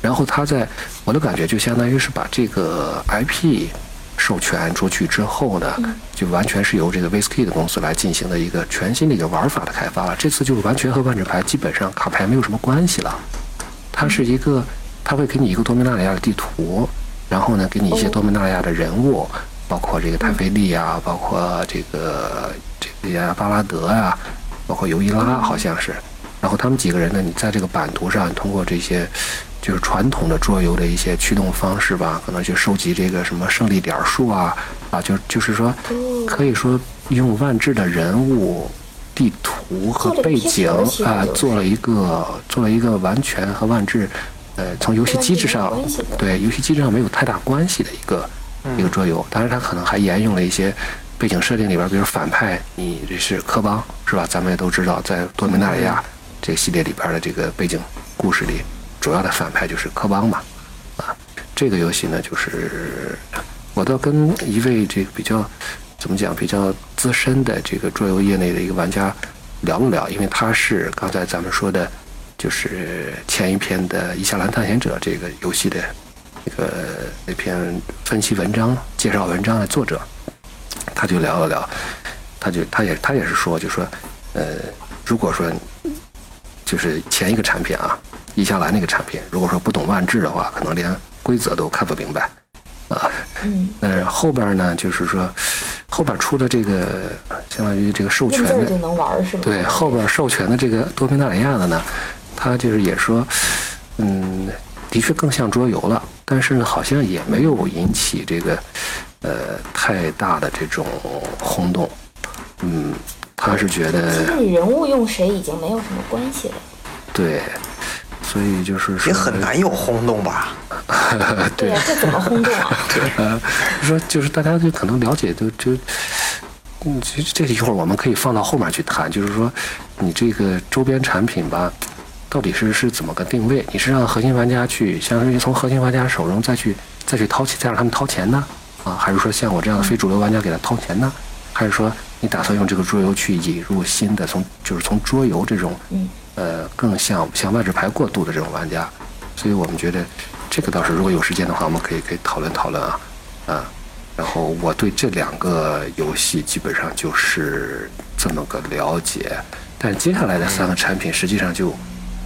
A: 然后它在我的感觉就相当于是把这个 IP 授权出去之后呢，就完全是由这个 WizKid 公司来进行的一个全新的一个玩法的开发了。这次就是完全和万智牌基本上卡牌没有什么关系了。它是一个，它会给你一个多米纳里亚的地图。然后呢，给你一些多米纳亚的人物，包括这个泰菲利啊，包括这个这个巴拉德啊，包括尤伊拉，好像是。然后他们几个人呢，你在这个版图上通过这些就是传统的桌游的一些驱动方式吧，可能去收集这个什么胜利点数啊啊，就就是说，可以说用万智的人物、地图和背景啊，做了一个做了一个完全和万智。呃，从游戏机制上，对游戏机制上没有太大关系的一个一个桌游，当然它可能还沿用了一些背景设定里边，比如反派，你这是科邦是吧？咱们也都知道，在多米纳里亚这个系列里边的这个背景故事里，主要的反派就是科邦嘛，啊，这个游戏呢，就是我倒跟一位这个比较怎么讲比较资深的这个桌游业内的一个玩家聊了聊，因为他是刚才咱们说的。就是前一篇的《伊夏兰探险者》这个游戏的那个那篇分析文章、介绍文章的作者，他就聊了聊，他就他也他也是说，就说，呃，如果说就是前一个产品啊，伊夏兰那个产品，如果说不懂万智的话，可能连规则都看不明白啊。嗯。那，后边呢，就是说后边出的这个相当于这个授权的，
B: 就能玩是吧？
A: 对，后边授权的这个多米纳里亚的呢。他就是也说，嗯，的确更像桌游了，但是呢，好像也没有引起这个呃太大的这种轰动。嗯，他是觉得
B: 其实人物用谁已经没有什么关系了。
A: 对，所以就是说
C: 也很难有轰动吧？
B: 对呀，这怎么轰动啊？
A: 呃，说就是大家就可能了解就就，嗯，其实这一会儿我们可以放到后面去谈，就是说你这个周边产品吧。到底是是怎么个定位？你是让核心玩家去，相当于从核心玩家手中再去再去掏钱，再让他们掏钱呢？啊，还是说像我这样的非主流玩家给他掏钱呢？还是说你打算用这个桌游去引入新的，从就是从桌游这种，呃，更像像万智牌过渡的这种玩家？所以我们觉得这个倒是如果有时间的话，我们可以可以讨论讨论啊，啊，然后我对这两个游戏基本上就是这么个了解，但接下来的三个产品实际上就。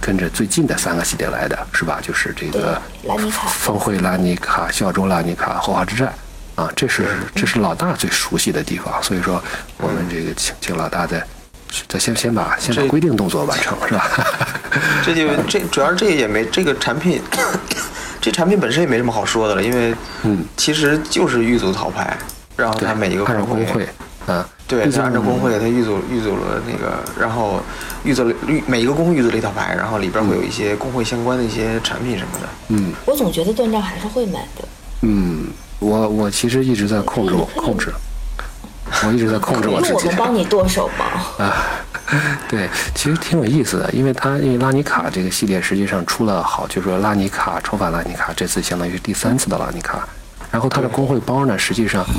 A: 跟着最近的三个系列来的是吧？就是这个
B: 拉尼卡
A: 峰会、拉尼卡、孝州拉尼卡、后花之战啊，这是这是老大最熟悉的地方。所以说，我们这个请请老大再再先先把先把规定动作完成，是吧？
C: 这就 这主要这也没这个产品，这产品本身也没什么好说的了，因为嗯，其实就是狱卒套牌，然后它每一个
A: 工会。嗯，
C: 对，他按照工会，他预组预组了那个，然后预组了预每一个工会预组了一套牌，然后里边会有一些工会相关的一些产品什么的。
A: 嗯，
B: 我总觉得断账还是会买的。
A: 嗯，我我其实一直在控制 控制。我一直在控制我自己。
B: 用我们帮你剁手吗？
A: 啊，对，其实挺有意思的，因为它因为拉尼卡这个系列实际上出了好，就是说拉尼卡、重返拉尼卡，这次相当于是第三次的拉尼卡。然后它的工会包呢，实际上，嗯，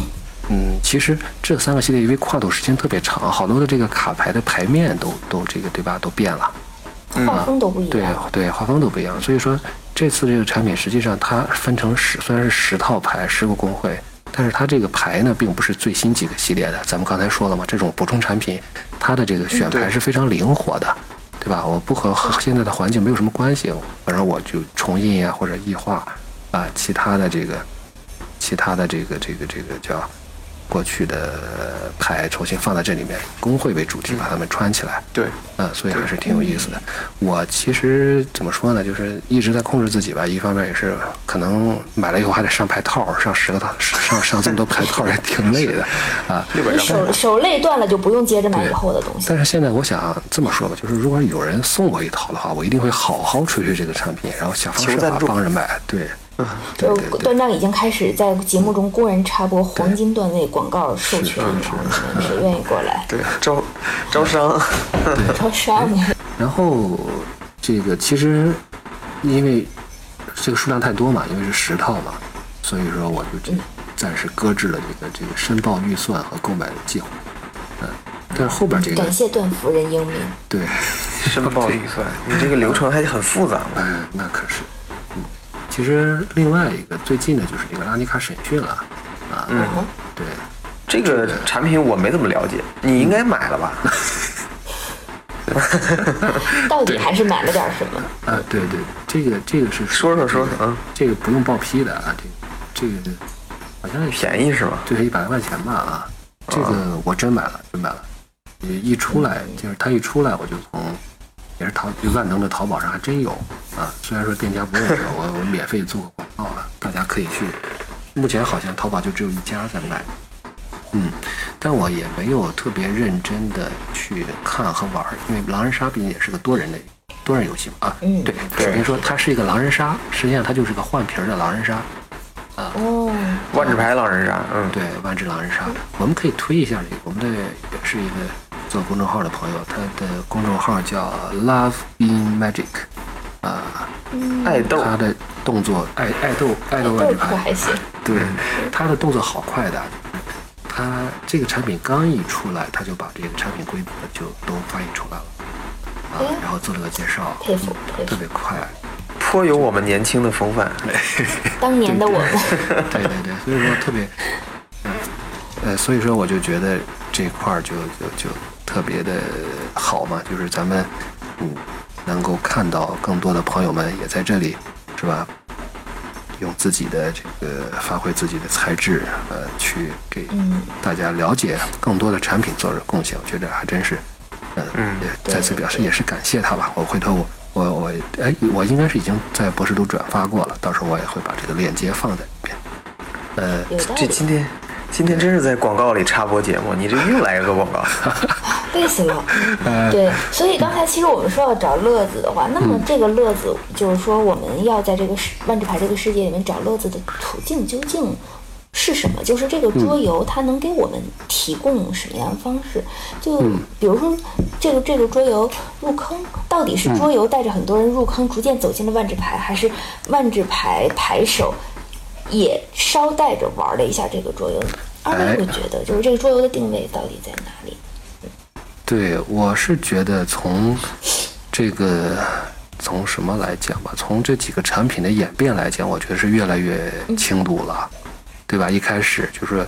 A: 其实这三个系列因为跨度时间特别长，好多的这个卡牌的牌面都都这个对吧，都变了。
B: 画风都不一样。
A: 对对，画风都不一样。所以说这次这个产品实际上它分成十，虽然是十套牌，十个工会。但是它这个牌呢，并不是最新几个系列的。咱们刚才说了嘛，这种补充产品，它的这个选牌是非常灵活的，对吧？我不和和现在的环境没有什么关系，反正我就重印啊，或者异化啊，其他的这个，其他的这个这个这个叫。过去的牌重新放在这里面，工会为主题把它们穿起来。
C: 对，
A: 嗯，所以还是挺有意思的。我其实怎么说呢，就是一直在控制自己吧。一方面也是可能买了以后还得上牌套，上十个套，上上这么多牌套也挺累的啊。
B: 手手累断了就不用接着买以后的东西。
A: 但是现在我想这么说吧，就是如果有人送我一套的话，我一定会好好吹吹这个产品，然后想方设法帮人买。对。
B: 就段章已经开始在节目中公然插播黄金段位广告授权，谁愿意过来？
C: 对，招招商，
B: 招商。
A: 然后这个其实因为这个数量太多嘛，因为是十套嘛，所以说我就暂时搁置了这个这个申报预算和购买的计划。嗯，但是后边这个
B: 感谢段夫人英明。
A: 对，
C: 申报预算，你这个流程还很复杂嘛。
A: 哎，那可是。其实另外一个最近的就是这个拉尼卡审讯了，啊，
C: 嗯，
A: 对，
C: 这个产品我没怎么了解，你应该买了吧？
B: 到底还是买了点什么？
A: 啊，对对，这个这个是
C: 说说说说，
A: 啊，这个不用报批的啊，这个这个好像
C: 便宜是吧？
A: 就是一百来块钱吧啊，这个我真买了，真买了，一出来就是它一出来我就从。也是淘万能的淘宝上还真有啊，虽然说店家不认识我，我免费做个广告了，大家可以去。目前好像淘宝就只有一家在卖，嗯，但我也没有特别认真的去看和玩，因为狼人杀毕竟也是个多人的多人游戏嘛啊，
B: 嗯，
A: 对，首先说它是一个狼人杀，实际上它就是个换皮儿的狼人杀，啊，
B: 哦，
C: 万智牌狼人杀，嗯，
A: 对，万智狼人杀，我们可以推一下这个，我们的也是一个。做公众号的朋友，他的公众号叫 Love in Magic，啊，
C: 爱豆，
A: 他的动作爱爱豆爱豆万智牌
B: 还行，
A: 对，他的动作好快的，他这个产品刚一出来，他就把这个产品规则就都翻译出来了，啊，然后做了个介绍，
B: 佩服，
A: 特别快，
C: 颇有我们年轻的风范，
B: 当年的我。们，
A: 对对。对，所以说特别，呃，所以说我就觉得这块儿就就就。特别的好嘛，就是咱们嗯能够看到更多的朋友们也在这里，是吧？用自己的这个发挥自己的才智，呃，去给大家了解更多的产品做着贡献，我觉得还真是，嗯，也再次表示也是感谢他吧。我回头我我我哎，我应该是已经在博士都转发过了，到时候我也会把这个链接放在里边。呃，
C: 这今天。今天真是在广告里插播节目，你这又来一个广告，
B: 累死了。对，所以刚才其实我们说要找乐子的话，那么这个乐子就是说我们要在这个世万智牌这个世界里面找乐子的途径究竟是什么？就是这个桌游它能给我们提供什么样的方式？就比如说这个这个桌游入坑，到底是桌游带着很多人入坑，逐渐走进了万智牌，还是万智牌牌手？也捎带着玩了一下这个桌游，二位会觉得，就是这个桌游的定位到底在哪里？
A: 对，我是觉得从这个从什么来讲吧，从这几个产品的演变来讲，我觉得是越来越轻度了，对吧？一开始就是，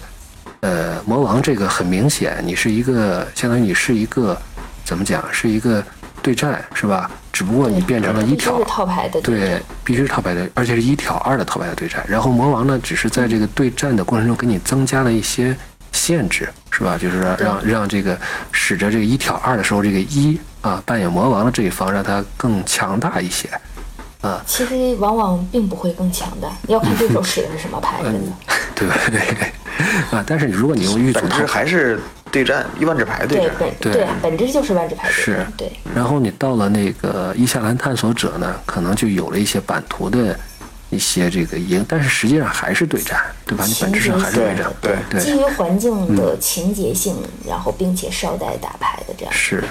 A: 呃，魔王这个很明显，你是一个相当于你是一个怎么讲，是一个对战，是吧？只不过你变成了一条
B: 套牌的
A: 对，必须是套牌的，而且是一挑二的套牌的对战。然后魔王呢，只是在这个对战的过程中给你增加了一些限制，是吧？就是让让这个使着这个一挑二的时候，这个一啊扮演魔王的这一方让他更强大一些啊。
B: 其实往往并不会更强大，要看对手使的是什么牌，真的。
A: 对 啊，但是如果你用玉组
C: 套，还是。对战一万纸牌对
B: 战，对本质就是万纸牌
A: 是，
B: 对。
A: 然后你到了那个伊夏兰探索者呢，可能就有了一些版图的一些这个赢，但是实际上还是对战，对吧？你本质上还是对战，
C: 对
A: 对
B: 基于环境的情节性，然后并且捎带打牌的这样
A: 是。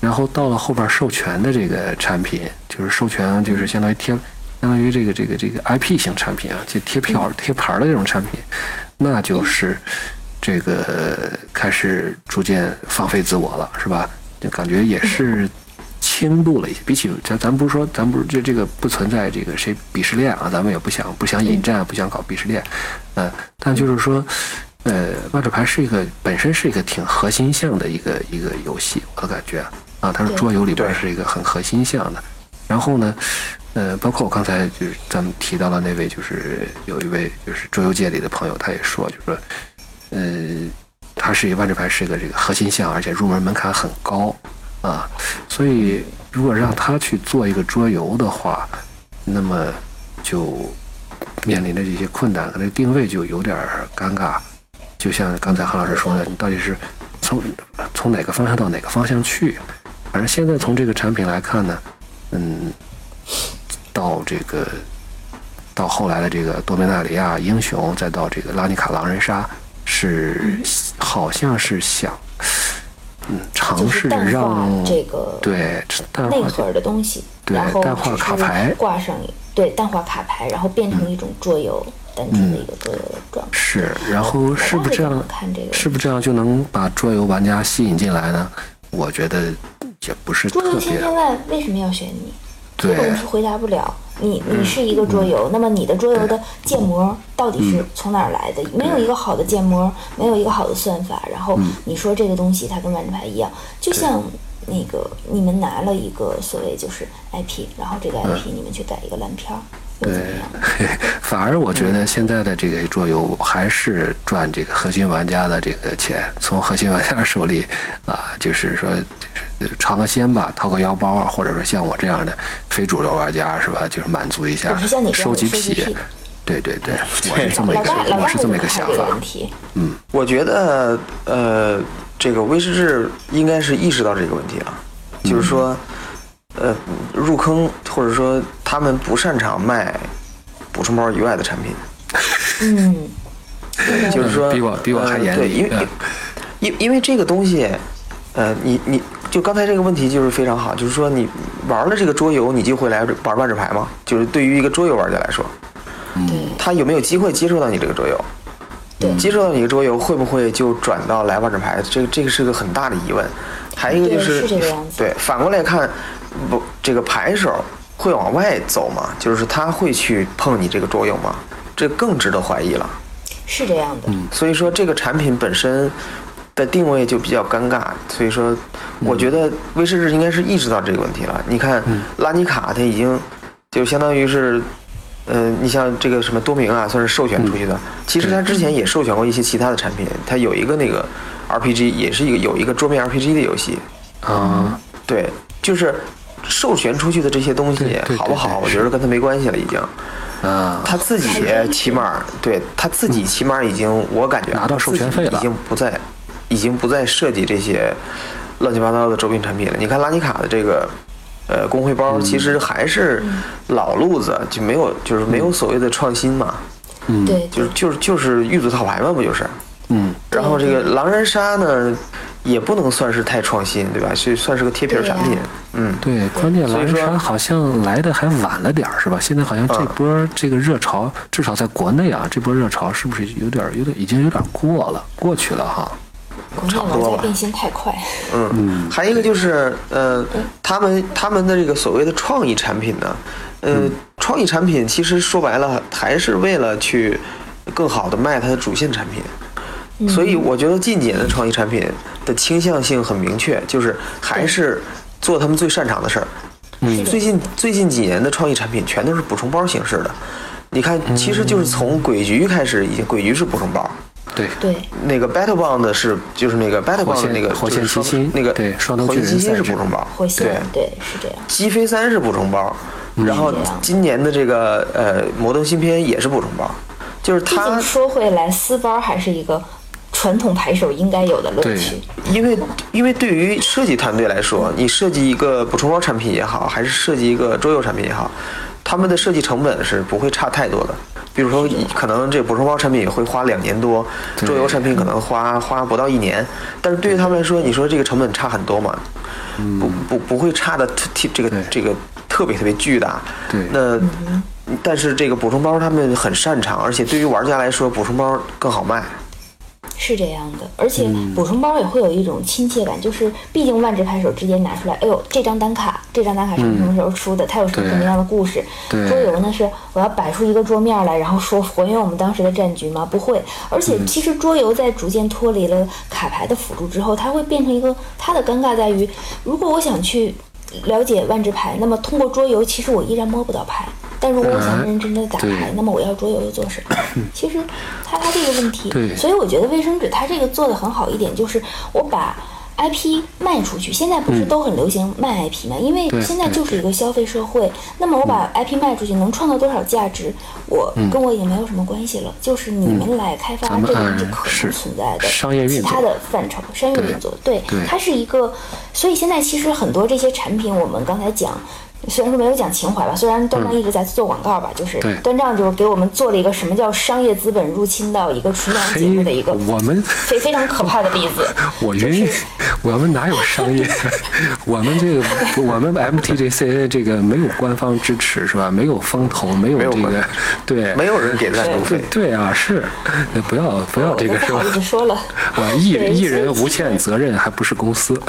A: 然后到了后边授权的这个产品，就是授权，就是相当于贴，相当于这个这个这个 IP 型产品啊，就贴票、贴牌的这种产品，那就是这个开始逐渐放飞自我了，是吧？就感觉也是轻度了一些。比起咱咱不是说咱不是这这个不存在这个谁鄙视链啊，咱们也不想不想引战，不想搞鄙视链，嗯、但就是说。呃，万智牌是一个本身是一个挺核心向的一个一个游戏，我的感觉啊，啊，它是桌游里边是一个很核心向的。然后呢，呃，包括我刚才就是咱们提到的那位，就是有一位就是桌游界里的朋友，他也说，就是说，呃，它是一个万智牌是一个这个核心项，而且入门门槛很高啊，所以如果让他去做一个桌游的话，那么就面临的这些困难，可能定位就有点尴尬。就像刚才韩老师说的，你到底是从从哪个方向到哪个方向去？反正现在从这个产品来看呢，嗯，到这个到后来的这个多米纳里亚英雄，再到这个拉尼卡狼人杀，是好像是想嗯尝试让
B: 这个
A: 对淡
B: 内核的东西，
A: 对
B: 然后
A: 淡化卡牌
B: 挂上对淡化卡牌，然后变成一种桌游、单纯的一个桌游的状态。
A: 是，然后是不是这样
B: 看这个？
A: 是不是这样就能把桌游玩家吸引进来呢？我觉得也不是特
B: 桌游千
A: 别
B: 千万为什么要选你？这
A: 对
B: 个问题回答不了。你你是一个桌游，那么你的桌游的建模到底是从哪儿来的？没有一个好的建模，没有一个好的算法。然后你说这个东西它跟万智牌一样，就像那个你们拿了一个所谓就是 IP，然后这个 IP 你们去改一个烂片儿，又怎么样？
A: 反而我觉得现在的这个桌游还是赚这个核心玩家的这个钱，从核心玩家手里啊，就是说就是尝个鲜吧，掏个腰包啊，或者说像我这样的非主流玩家是吧，就是满足一下收集
B: 癖
A: 对对对，我是这么一个我是这么一个想法
B: 会怎么看这个问。题？
C: 我觉得呃，这个威士忌应该是意识到这个问题了，就是说，呃，入坑或者说他们不擅长卖补充包以外的产品，
B: 嗯，
C: 就是说
A: 比我比我还
C: 呃对，
A: 严厉
C: 因为
A: 嗯
C: 因因为这个东西，呃，你你就刚才这个问题就是非常好，就是说你玩了这个桌游，你就会来玩万智牌吗？就是对于一个桌游玩家来说，
B: 嗯
C: 他有没有机会接触到你这个桌游？
B: 对
C: 接触到你的桌游，会不会就转到来万智牌？这个这个是个很大的疑问。还有一个就
B: 对是这个样子
C: 对，反过来看，不，这个牌手会往外走吗？就是他会去碰你这个桌游吗？这更值得怀疑了。
B: 是这样的。
C: 所以说这个产品本身的定位就比较尴尬。所以说，我觉得威士忌应该是意识到这个问题了。你看拉尼卡，它已经就相当于是。呃，你像这个什么多明啊，算是授权出去的。其实他之前也授权过一些其他的产品，他有一个那个 RPG，也是一个有一个桌面 RPG 的游戏。
A: 啊，
C: 对，就是授权出去的这些东西好不好，我觉得跟他没关系了，已经。
A: 啊，
C: 他自己起码对他自己起码已经，我感觉啊
A: 拿到授权费了。
C: 已经不再，已经不再设计这些乱七八糟的周边产品了。你看拉尼卡的这个呃工会包，其实还是老路子，就没有就是没有所谓的创新嘛，嗯。
B: 对，
C: 就是就是就是玉组套牌嘛，不就是？
A: 嗯，
C: 然后这个狼人杀呢，也不能算是太创新，对吧？所以算是个贴皮儿产品。嗯，
A: 对，关键狼人
C: 所以说
A: 杀好像来的还晚了点儿，是吧？现在好像这
C: 嗯
A: 波这个热潮，至少在国内啊，这波热潮是不是有点儿有点已经有点儿过了，过去了哈？
B: 国内
C: 差不多吧
B: 玩家变现太快。
C: 嗯，还有一个就是，呃，他们他们的这个所谓的创意产品呢，呃，创意产品其实说白了还是为了去更好的卖它的主线产品，所以我觉得近几年的创意产品的倾向性很明确，就是还是做他们最擅长的事儿。
B: 嗯。
C: 最近最近几年的创意产品全都是补充包形式的，你看，其实就是从鬼局开始，已经鬼局是补充包。
A: 对，
B: 对，
C: 那个 Battle Bond 是就是那个 Battle Bond
A: 线
C: 那个
A: 火线七星
C: 那个
A: 对双头巨人
C: 火线是补充包，
B: 火线
C: 对，
B: 对是这样。
C: 击飞三是补充包，然后今年的这个呃摩登新片也是补充包，就是
B: 毕
C: 它
B: 说回来，撕包还是一个传统牌手应该有的乐
A: 对
B: 趣。
C: 因为因为对于设计团队来说，你设计一个补充包产品也好，还是设计一个桌游产品也好，他们的设计成本是不会差太多的。比如说，可能这补充包产品会花两年多，桌游产品可能花花不到一年，但是对于他们来说，你说这个成本差很多嘛？不不不会差的特这个这个特别特别巨大。
A: 对。
C: 那但是这个补充包他们很擅长，而且对于玩家来说，补充包更好卖。
B: 是这样的，而且补充包也会有一种亲切感，就是毕竟万智牌手直接拿出来，哎呦，这张单卡，这张单卡是什么时候出的？它有什么什么样的故事？桌游呢？是我要摆出一个桌面来，然后说还原我们当时的战局吗？不会。而且其实桌游在逐渐脱离了卡牌的辅助之后，它会变成一个它的尴尬在于，如果我想去了解万智牌，那么通过桌游，其实我依然摸不到牌。但如果我想认认真真的打牌，那么我要桌游又做什么？其实，他他这个问题，所以我觉得卫生纸它这个做的很好一点，就是我把 IP 卖出去。现在不是都很流行卖 IP 吗？因为现在就是一个消费社会。那么我把 IP 卖出去，能创造多少价值，我跟我已经没有什么关系了。就是你们来开发这个是可能存在的商业其他的范畴，商业运作。对，它是一个。所以现在其实很多这些产品，我们刚才讲。虽然说没有讲情怀吧，虽然端章一直在做广告吧，就是端章就是给我们做了一个什么叫商业资本入侵到一个纯良节目的一个
A: 我们
B: 非非常可怕的例子。
A: 我晕，我们哪有商业？我们这个我们 MTGCA 这个没有官方支持是吧？没有风投，没有这个对，
C: 没有人给赞助费。
A: 对啊，是不要不要这个是吧？
B: 说了，
A: 我艺艺人无限责任，还不是公司。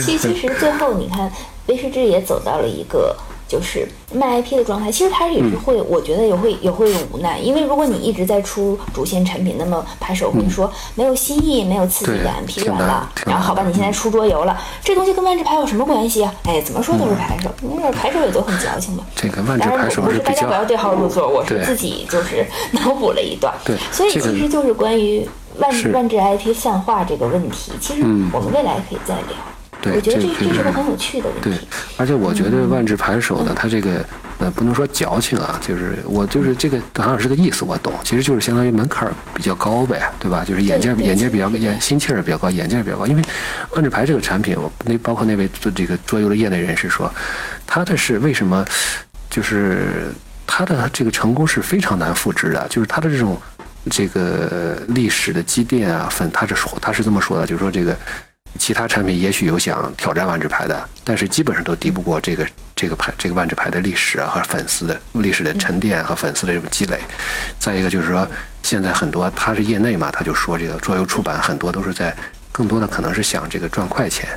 B: 其其实最后你看。威士忌也走到了一个就是卖 IP 的状态，其实它也是会，我觉得也会也会有无奈，因为如果你一直在出主线产品，那么牌手会说没有新意，没有刺激感，疲软了。然后好吧，你现在出桌游了，这东西跟万智牌有什么关系啊？哎，怎么说都是牌手，那个牌手也都很矫情嘛。
A: 这个万智牌手
B: 是大家不要对号入座，我是自己就是脑补了一段。
A: 对，
B: 所以其实就是关于万万智 IP 泛化这个问题，其实我们未来可以再聊。
A: 对，这
B: 这是个很有趣的问题。对，
A: 而且我觉得万智牌手呢，他这个呃，不能说矫情啊，就是我就是这个好像是个意思，我懂，其实就是相当于门槛比较高呗，对吧？就是眼界眼界比较眼心气儿比较高，眼界比较高。因为万智牌这个产品，我那包括那位做这个桌游的业内人士说，他的是为什么？就是他的这个成功是非常难复制的，就是他的这种这个历史的积淀啊，粉，他是说他是这么说的，就是说这个。其他产品也许有想挑战万智牌的，但是基本上都敌不过这个这个牌这个万智牌的历史啊和粉丝的历史的沉淀和粉丝的这种积累。再一个就是说，现在很多他是业内嘛，他就说这个桌游出版很多都是在更多的可能是想这个赚快钱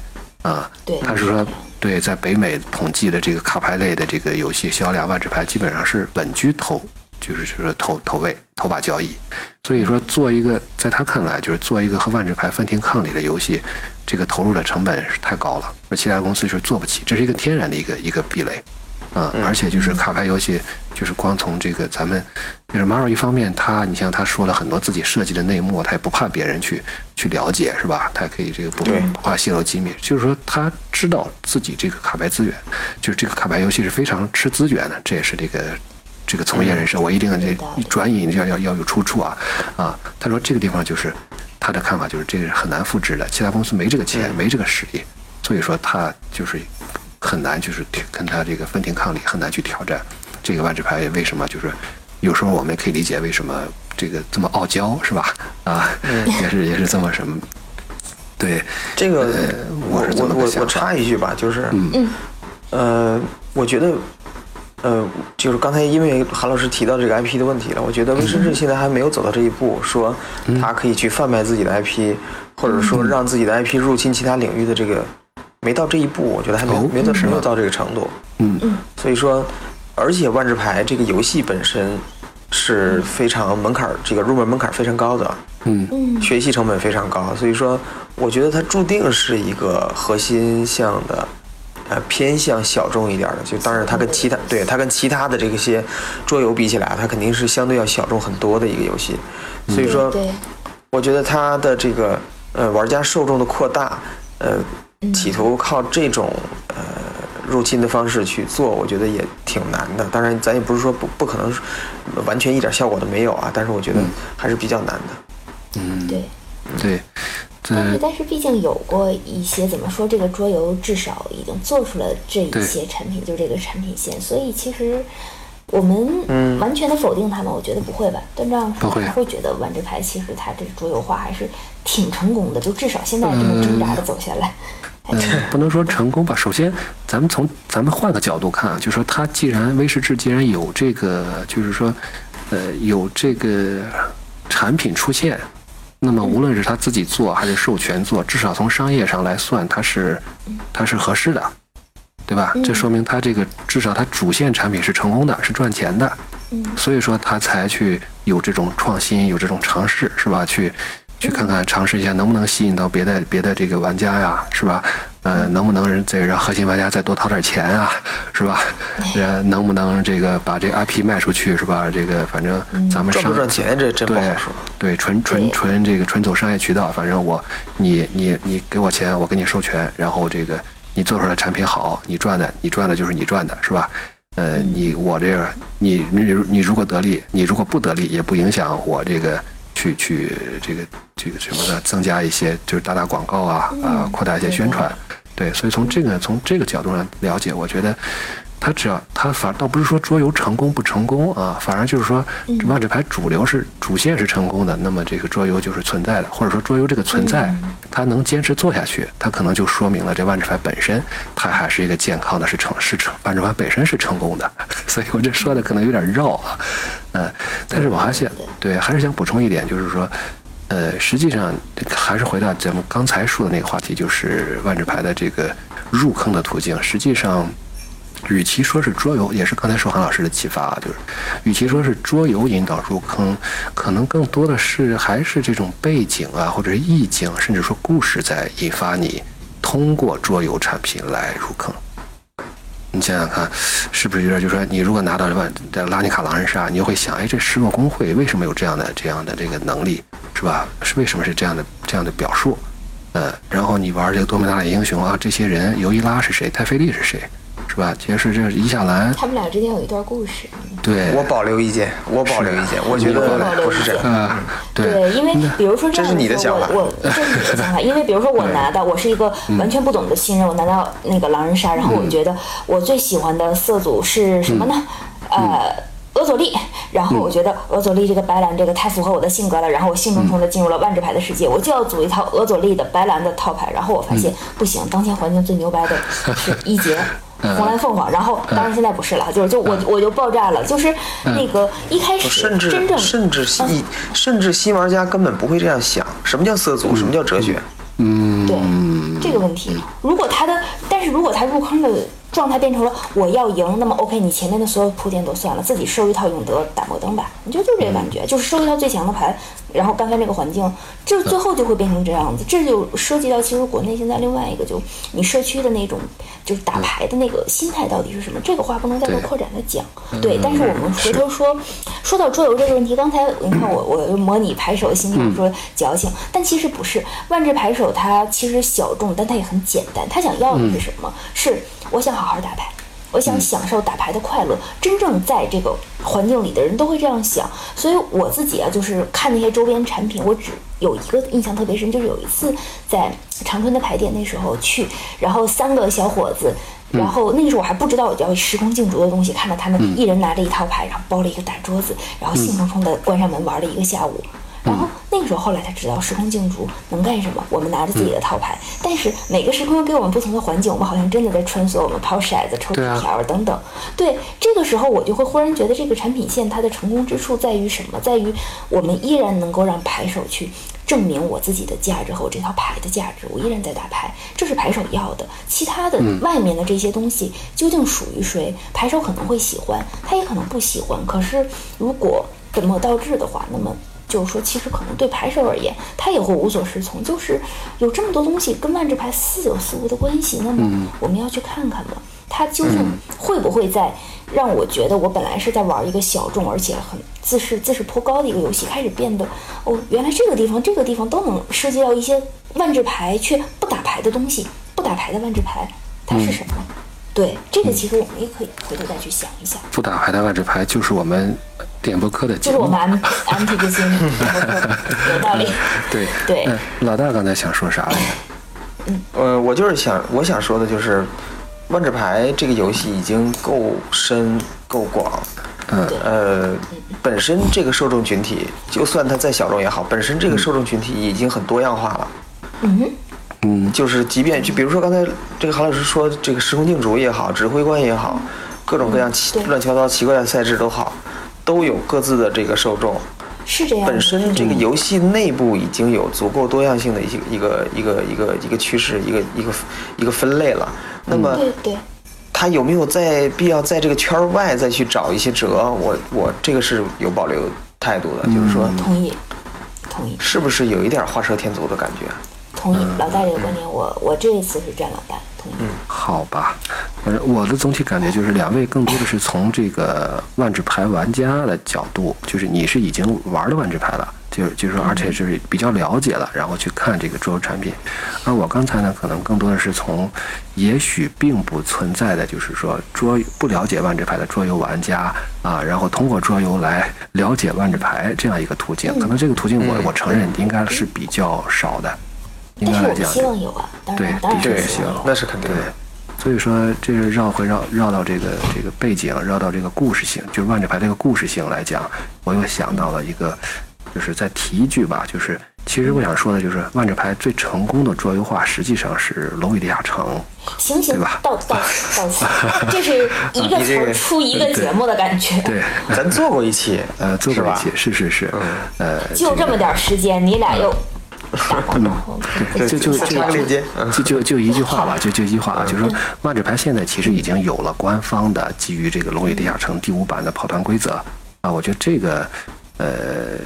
A: 啊。
B: 对，
A: 他是说对，在北美统计的这个卡牌类的这个游戏销量，万智牌基本上是稳居头。就是就是投投位头把交易，所以说做一个在他看来就是做一个和万智牌分庭抗礼的游戏，这个投入的成本是太高了，而其他公司是做不起，这是一个天然的一个一个壁垒，啊，而且就是卡牌游戏，就是光从这个咱们就是 Maro 一方面，他你像他说了很多自己设计的内幕，他也不怕别人去去了解，是吧？他可以这个不不怕泄露机密，就是说他知道自己这个卡牌资源，就是这个卡牌游戏是非常吃资源的，这也是这个。这个从业人士，我一定这转引要要要有出处啊啊！他说这个地方就是他的看法，就是这个是很难复制的，其他公司没这个钱，没这个实力，所以说他就是很难，就是跟他这个分庭抗礼，很难去挑战这个万智牌。为什么？就是有时候我们可以理解为什么这个这么傲娇，是吧？啊，也是也是这么什么？对，
C: 这个我我我我插一句吧，就是嗯呃，我觉得。呃，就是刚才因为韩老师提到这个 IP 的问题了，我觉得威生治现在还没有走到这一步，说他可以去贩卖自己的 IP，或者说让自己的 IP 入侵其他领域的这个，没到这一步，我觉得还没没到没有到这个程度。
A: 嗯嗯。
C: 所以说，而且万智牌这个游戏本身是非常门槛，这个入门门槛非常高的。
A: 嗯
B: 嗯。
C: 学习成本非常高，所以说，我觉得它注定是一个核心向的。呃，偏向小众一点的，就当然它跟其他对它跟其他的这些桌游比起来，它肯定是相对要小众很多的一个游戏。所以说，我觉得它的这个呃玩家受众的扩大，呃，企图靠这种呃入侵的方式去做，我觉得也挺难的。当然，咱也不是说不不可能完全一点效果都没有啊，但是我觉得还是比较难的。
A: 嗯，
B: 对，
A: 对。
B: 但是但是毕竟有过一些怎么说，这个桌游至少已经做出了这一些产品，就这个产品线，所以其实我们完全的否定他们，我觉得不会吧？断章
A: 不会
B: 还会觉得万智牌其实它这个桌游化还是挺成功的，就至少现在这么挣扎的走下来。
A: 嗯，不能说成功吧。首先，咱们从咱们换个角度看啊，就说它既然威士忌既然有这个，就是说，呃，有这个产品出现，那么无论是他自己做还是授权做，至少从商业上来算，它是它是合适的，对吧？这说明他这个至少他主线产品是成功的，是赚钱的。
B: 嗯，
A: 所以说他才去有这种创新，有这种尝试，是吧？去。去看看，尝试一下能不能吸引到别的别的这个玩家呀，是吧？呃，能不能这个让核心玩家再多掏点钱啊，是吧？呃，能不能这个把这个 IP 卖出去，是吧？这个反正咱们
C: 赚不赚钱这真不好说。
A: 对，纯纯纯这个纯走商业渠道，反正我你你你给我钱，我给你授权，然后这个你做出来产品好，你赚的你赚的就是你赚的，是吧？呃，你我这个你你你如果得利，你如果不得利，也不影响我这个。去去这个这个什么的，增加一些就是打打广告啊啊，扩大一些宣传，对，所以从这个从这个角度上了解，我觉得。他只要他反倒不是说桌游成功不成功啊，反而就是说万智牌主流是主线是成功的，那么这个桌游就是存在的，或者说桌游这个存在，它能坚持做下去，它可能就说明了这万智牌本身它还是一个健康的，是成是成万智牌本身是成功的。所以我这说的可能有点绕啊，嗯，但是我还想对还是想补充一点，就是说，呃，实际上还是回到咱们刚才说的那个话题，就是万智牌的这个入坑的途径，实际上。与其说是桌游，也是刚才受韩老师的启发啊，就是，与其说是桌游引导入坑，可能更多的是还是这种背景啊，或者是意境，甚至说故事在引发你通过桌游产品来入坑。你想想看，是不是有点？就是说，你如果拿到了万这拉尼卡狼人杀，你就会想，哎，这失落工会为什么有这样的这样的这个能力，是吧？是为什么是这样的这样的表述？呃，然后你玩这个多米纳里英雄啊，这些人尤伊拉是谁？泰菲利是谁？是吧？其实是这伊夏兰，
B: 他们俩之间有一段故事。
A: 对，
C: 我保留意见，我保留意见，我觉得不是这样。
A: 嗯，
B: 对，因为比如说
C: 这是你的想法，
B: 我这是你的想法。因为比如说我拿到，我是一个完全不懂的新人，我拿到那个狼人杀，然后我觉得我最喜欢的色组是什么呢？呃，俄佐利。然后我觉得俄佐利这个白蓝这个太符合我的性格了，然后我兴冲冲的进入了万智牌的世界，我就要组一套俄佐利的白蓝的套牌。然后我发现不行，当前环境最牛掰的是一杰。红蓝凤凰，然后当然现在不是了，就是就我我就爆炸了，就是那个一开始
C: 甚至
B: 真正
C: 甚至新甚至新玩家根本不会这样想，什么叫色组，什么叫哲学？
A: 嗯，
B: 对这个问题，如果他的，但是如果他入坑的状态变成了我要赢，那么 OK，你前面的所有铺垫都算了，自己收一套永德打摩登吧，你就就这个感觉，就是收一套最强的牌。然后刚刚这个环境，这最后就会变成这样子，这就涉及到其实国内现在另外一个，就你社区的那种，就是打牌的那个心态到底是什么？这个话不能再做扩展的讲。对，但是我们回头说，说到桌游这个问题，刚才你看我我模拟牌手心情说矫情，但其实不是，万智牌手他其实小众，但他也很简单，他想要的是什么？是我想好好打牌。我想享受打牌的快乐，真正在这个环境里的人都会这样想，所以我自己啊，就是看那些周边产品，我只有一个印象特别深，就是有一次在长春的牌店那时候去，然后三个小伙子，然后那个时候我还不知道叫时空竞逐的东西，看到他们一人拿着一套牌，然后包了一个大桌子，然后兴冲冲的关上门玩了一个下午。然后那个时候，后来才知道时空竞逐能干什么。我们拿着自己的套牌，但是每个时空又给我们不同的环境，我们好像真的在穿梭。我们抛骰子、抽纸条等等。对，这个时候我就会忽然觉得，这个产品线它的成功之处在于什么？在于我们依然能够让牌手去证明我自己的价值和我这套牌的价值。我依然在打牌，这是牌手要的。其他的外面的这些东西究竟属于谁？牌手可能会喜欢，他也可能不喜欢。可是如果本末倒置的话，那么。就是说，其实可能对牌手而言，他也会无所适从。就是有这么多东西跟万智牌似有似无的关系，那么我们要去看看吧，它究竟会不会在让我觉得我本来是在玩一个小众而且很自视自视颇高的一个游戏，开始变得哦，原来这个地方这个地方都能涉及到一些万智牌却不打牌的东西，不打牌的万智牌，它是什么？对，这个其实我们也可以回头再去想一想。
A: 不打牌的万智牌就是我们点播科的节目，
B: 就是我们 M M P 之星点播科，有道理。
A: 对
B: 对。
A: 嗯老大刚才想说啥？来着？
C: 呃，我就是想，我想说的就是，万智牌这个游戏已经够深够广，
A: 嗯。
C: 呃，本身这个受众群体，就算它再小众也好，本身这个受众群体已经很多样化了。
B: 嗯
A: 嗯
C: 就是即便就比如说刚才这个韩老师说，这个时空竞逐也好，指挥官也好，各种各样奇
B: 对
C: 乱七八糟奇怪的赛制都好，都有各自的这个受众。
B: 是这样。
C: 本身这个游戏内部已经有足够多样性的一些一个一个一个一个趋势，一个一个一个分类了。那么
B: 对对，
C: 它有没有在必要在这个圈外再去找一些辙？我我这个是有保留态度的，就是说
B: 同意，同意，
C: 是不是有一点画蛇添足的感觉？
B: 同意。老大这个观点，我我这一次是站老大，同意。
A: 好吧，反正我的总体感觉就是两位更多的是从这个万智牌玩家的角度，就是你是已经玩了万智牌了，就是就是说，而且是比较了解了，然后去看这个桌游产品。而我刚才呢，可能更多的是从也许并不存在的，就是说桌不了解万智牌的桌游玩家啊，然后通过桌游来了解万智牌这样一个途径。可能这个途径我我承认应该是比较少的，应该来讲
B: 但是我希望有啊，
A: 对的确
B: 是希望。
C: 那是肯定
A: 对
C: 的。，
A: 所以说这是绕回绕绕到这个这个背景，绕到这个故事性，就是万智牌这个故事性来讲，我又想到了一个，就是再提一句吧，就是其实我想说的就是万智牌最成功的桌游化实际上是《龙与地下城》，
B: 行行
A: 对吧，
B: 到到到此，这是一个词 儿
C: 你这个
B: 出一个节目的感觉。
A: 对，
C: 咱做过一期，
A: 呃，做过一期，是是是，呃，
B: 就这么点时间，你俩又打广告，
A: 就就就就就就一句话吧，就就一句话啊，就是说万智牌现在其实已经有了官方的基于这个《龙与地下城》第五版的跑团规则啊，我觉得这个呃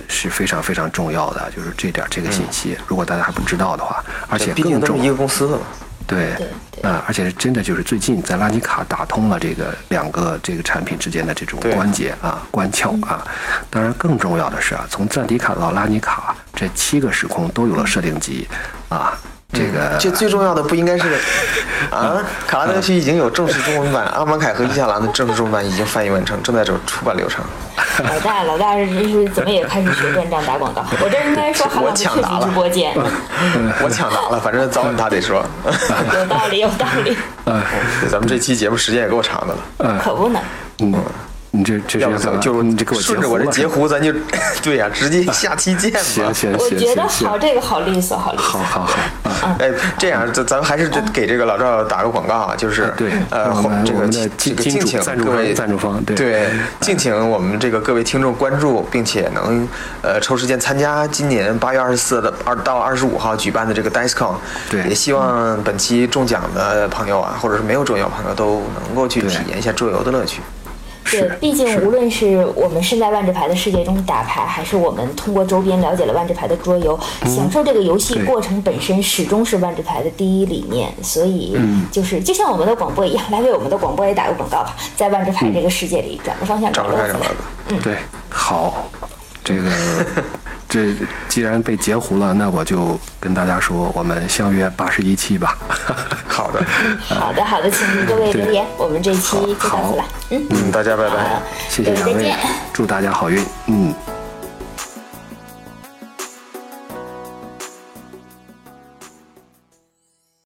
A: 是非常非常重要的，就是这点儿这个信息，如果大家还不知道的话，而且更重
C: 毕竟都是一个公司的嘛。
A: 对
B: 对对。
A: 啊，而且是真的就是最近在拉尼卡打通了这个两个这个产品之间的这种关节啊、关窍啊。当然，更重要的是啊，从赞迪卡到拉尼卡这七个时空都有了设定集啊。这个
C: 这最重要的不应该是 啊？卡拉德西已经有正式中文版，阿曼凯和伊夏兰的正式中文版已经翻译完成，正在走出版流程。
B: 老大老大是是怎么也开始学断章打广告？我这应该说韩
C: 我
B: 老师确实
C: 抢答了
B: 直播间，
C: 我抢答了，反正早晚他得说。
B: 有道理有道理，
C: 咱们这期节目时间也够长的了，
B: 可不能。
A: 嗯，你这这是
C: 要不咱就
A: 你这给我
C: 顺着我这截
A: 截
C: 胡，咱就对呀，直接下期见吧。
A: 行行行
B: 我觉得好，这个好利索，好利索。
A: 好好好嗯。
C: 哎，这样，咱咱们还是得给这个老赵打个广告啊，就是
A: 对
C: 呃，
A: 我们
C: 这个这个敬请
A: 赞助
C: 各位
A: 方赞助方对
C: 对，敬请我们这个各位听众关注，并且能呃抽时间参加今年八月二十四的二到二十五号举办的这个 DiceCon。
A: 对
C: 也希望本期中奖的朋友啊，或者是没有中奖朋友都能够去体验一下桌游的乐趣。
B: 对，毕竟无论是我们身在万智牌的世界中打牌，还是我们通过周边了解了万智牌的桌游，享受这个游戏过程本身始终是万智牌的第一理念。所以，
A: 嗯
B: 就是就像我们的广播一样，来为我们的广播也打个广告吧，在万智牌这个世界里转个方向，
C: 找
B: 乐子来
C: 看什么。的？
A: 对，好，这个这既然被截胡了，那我就跟大家说，我们相约八十一期吧。
C: 好的，
B: 好的，好的，请各位留言，我们这期就到此了。嗯，
C: 嗯，大家拜拜。
A: 谢谢两位
B: 各位再见。，
A: 祝大家好运。嗯。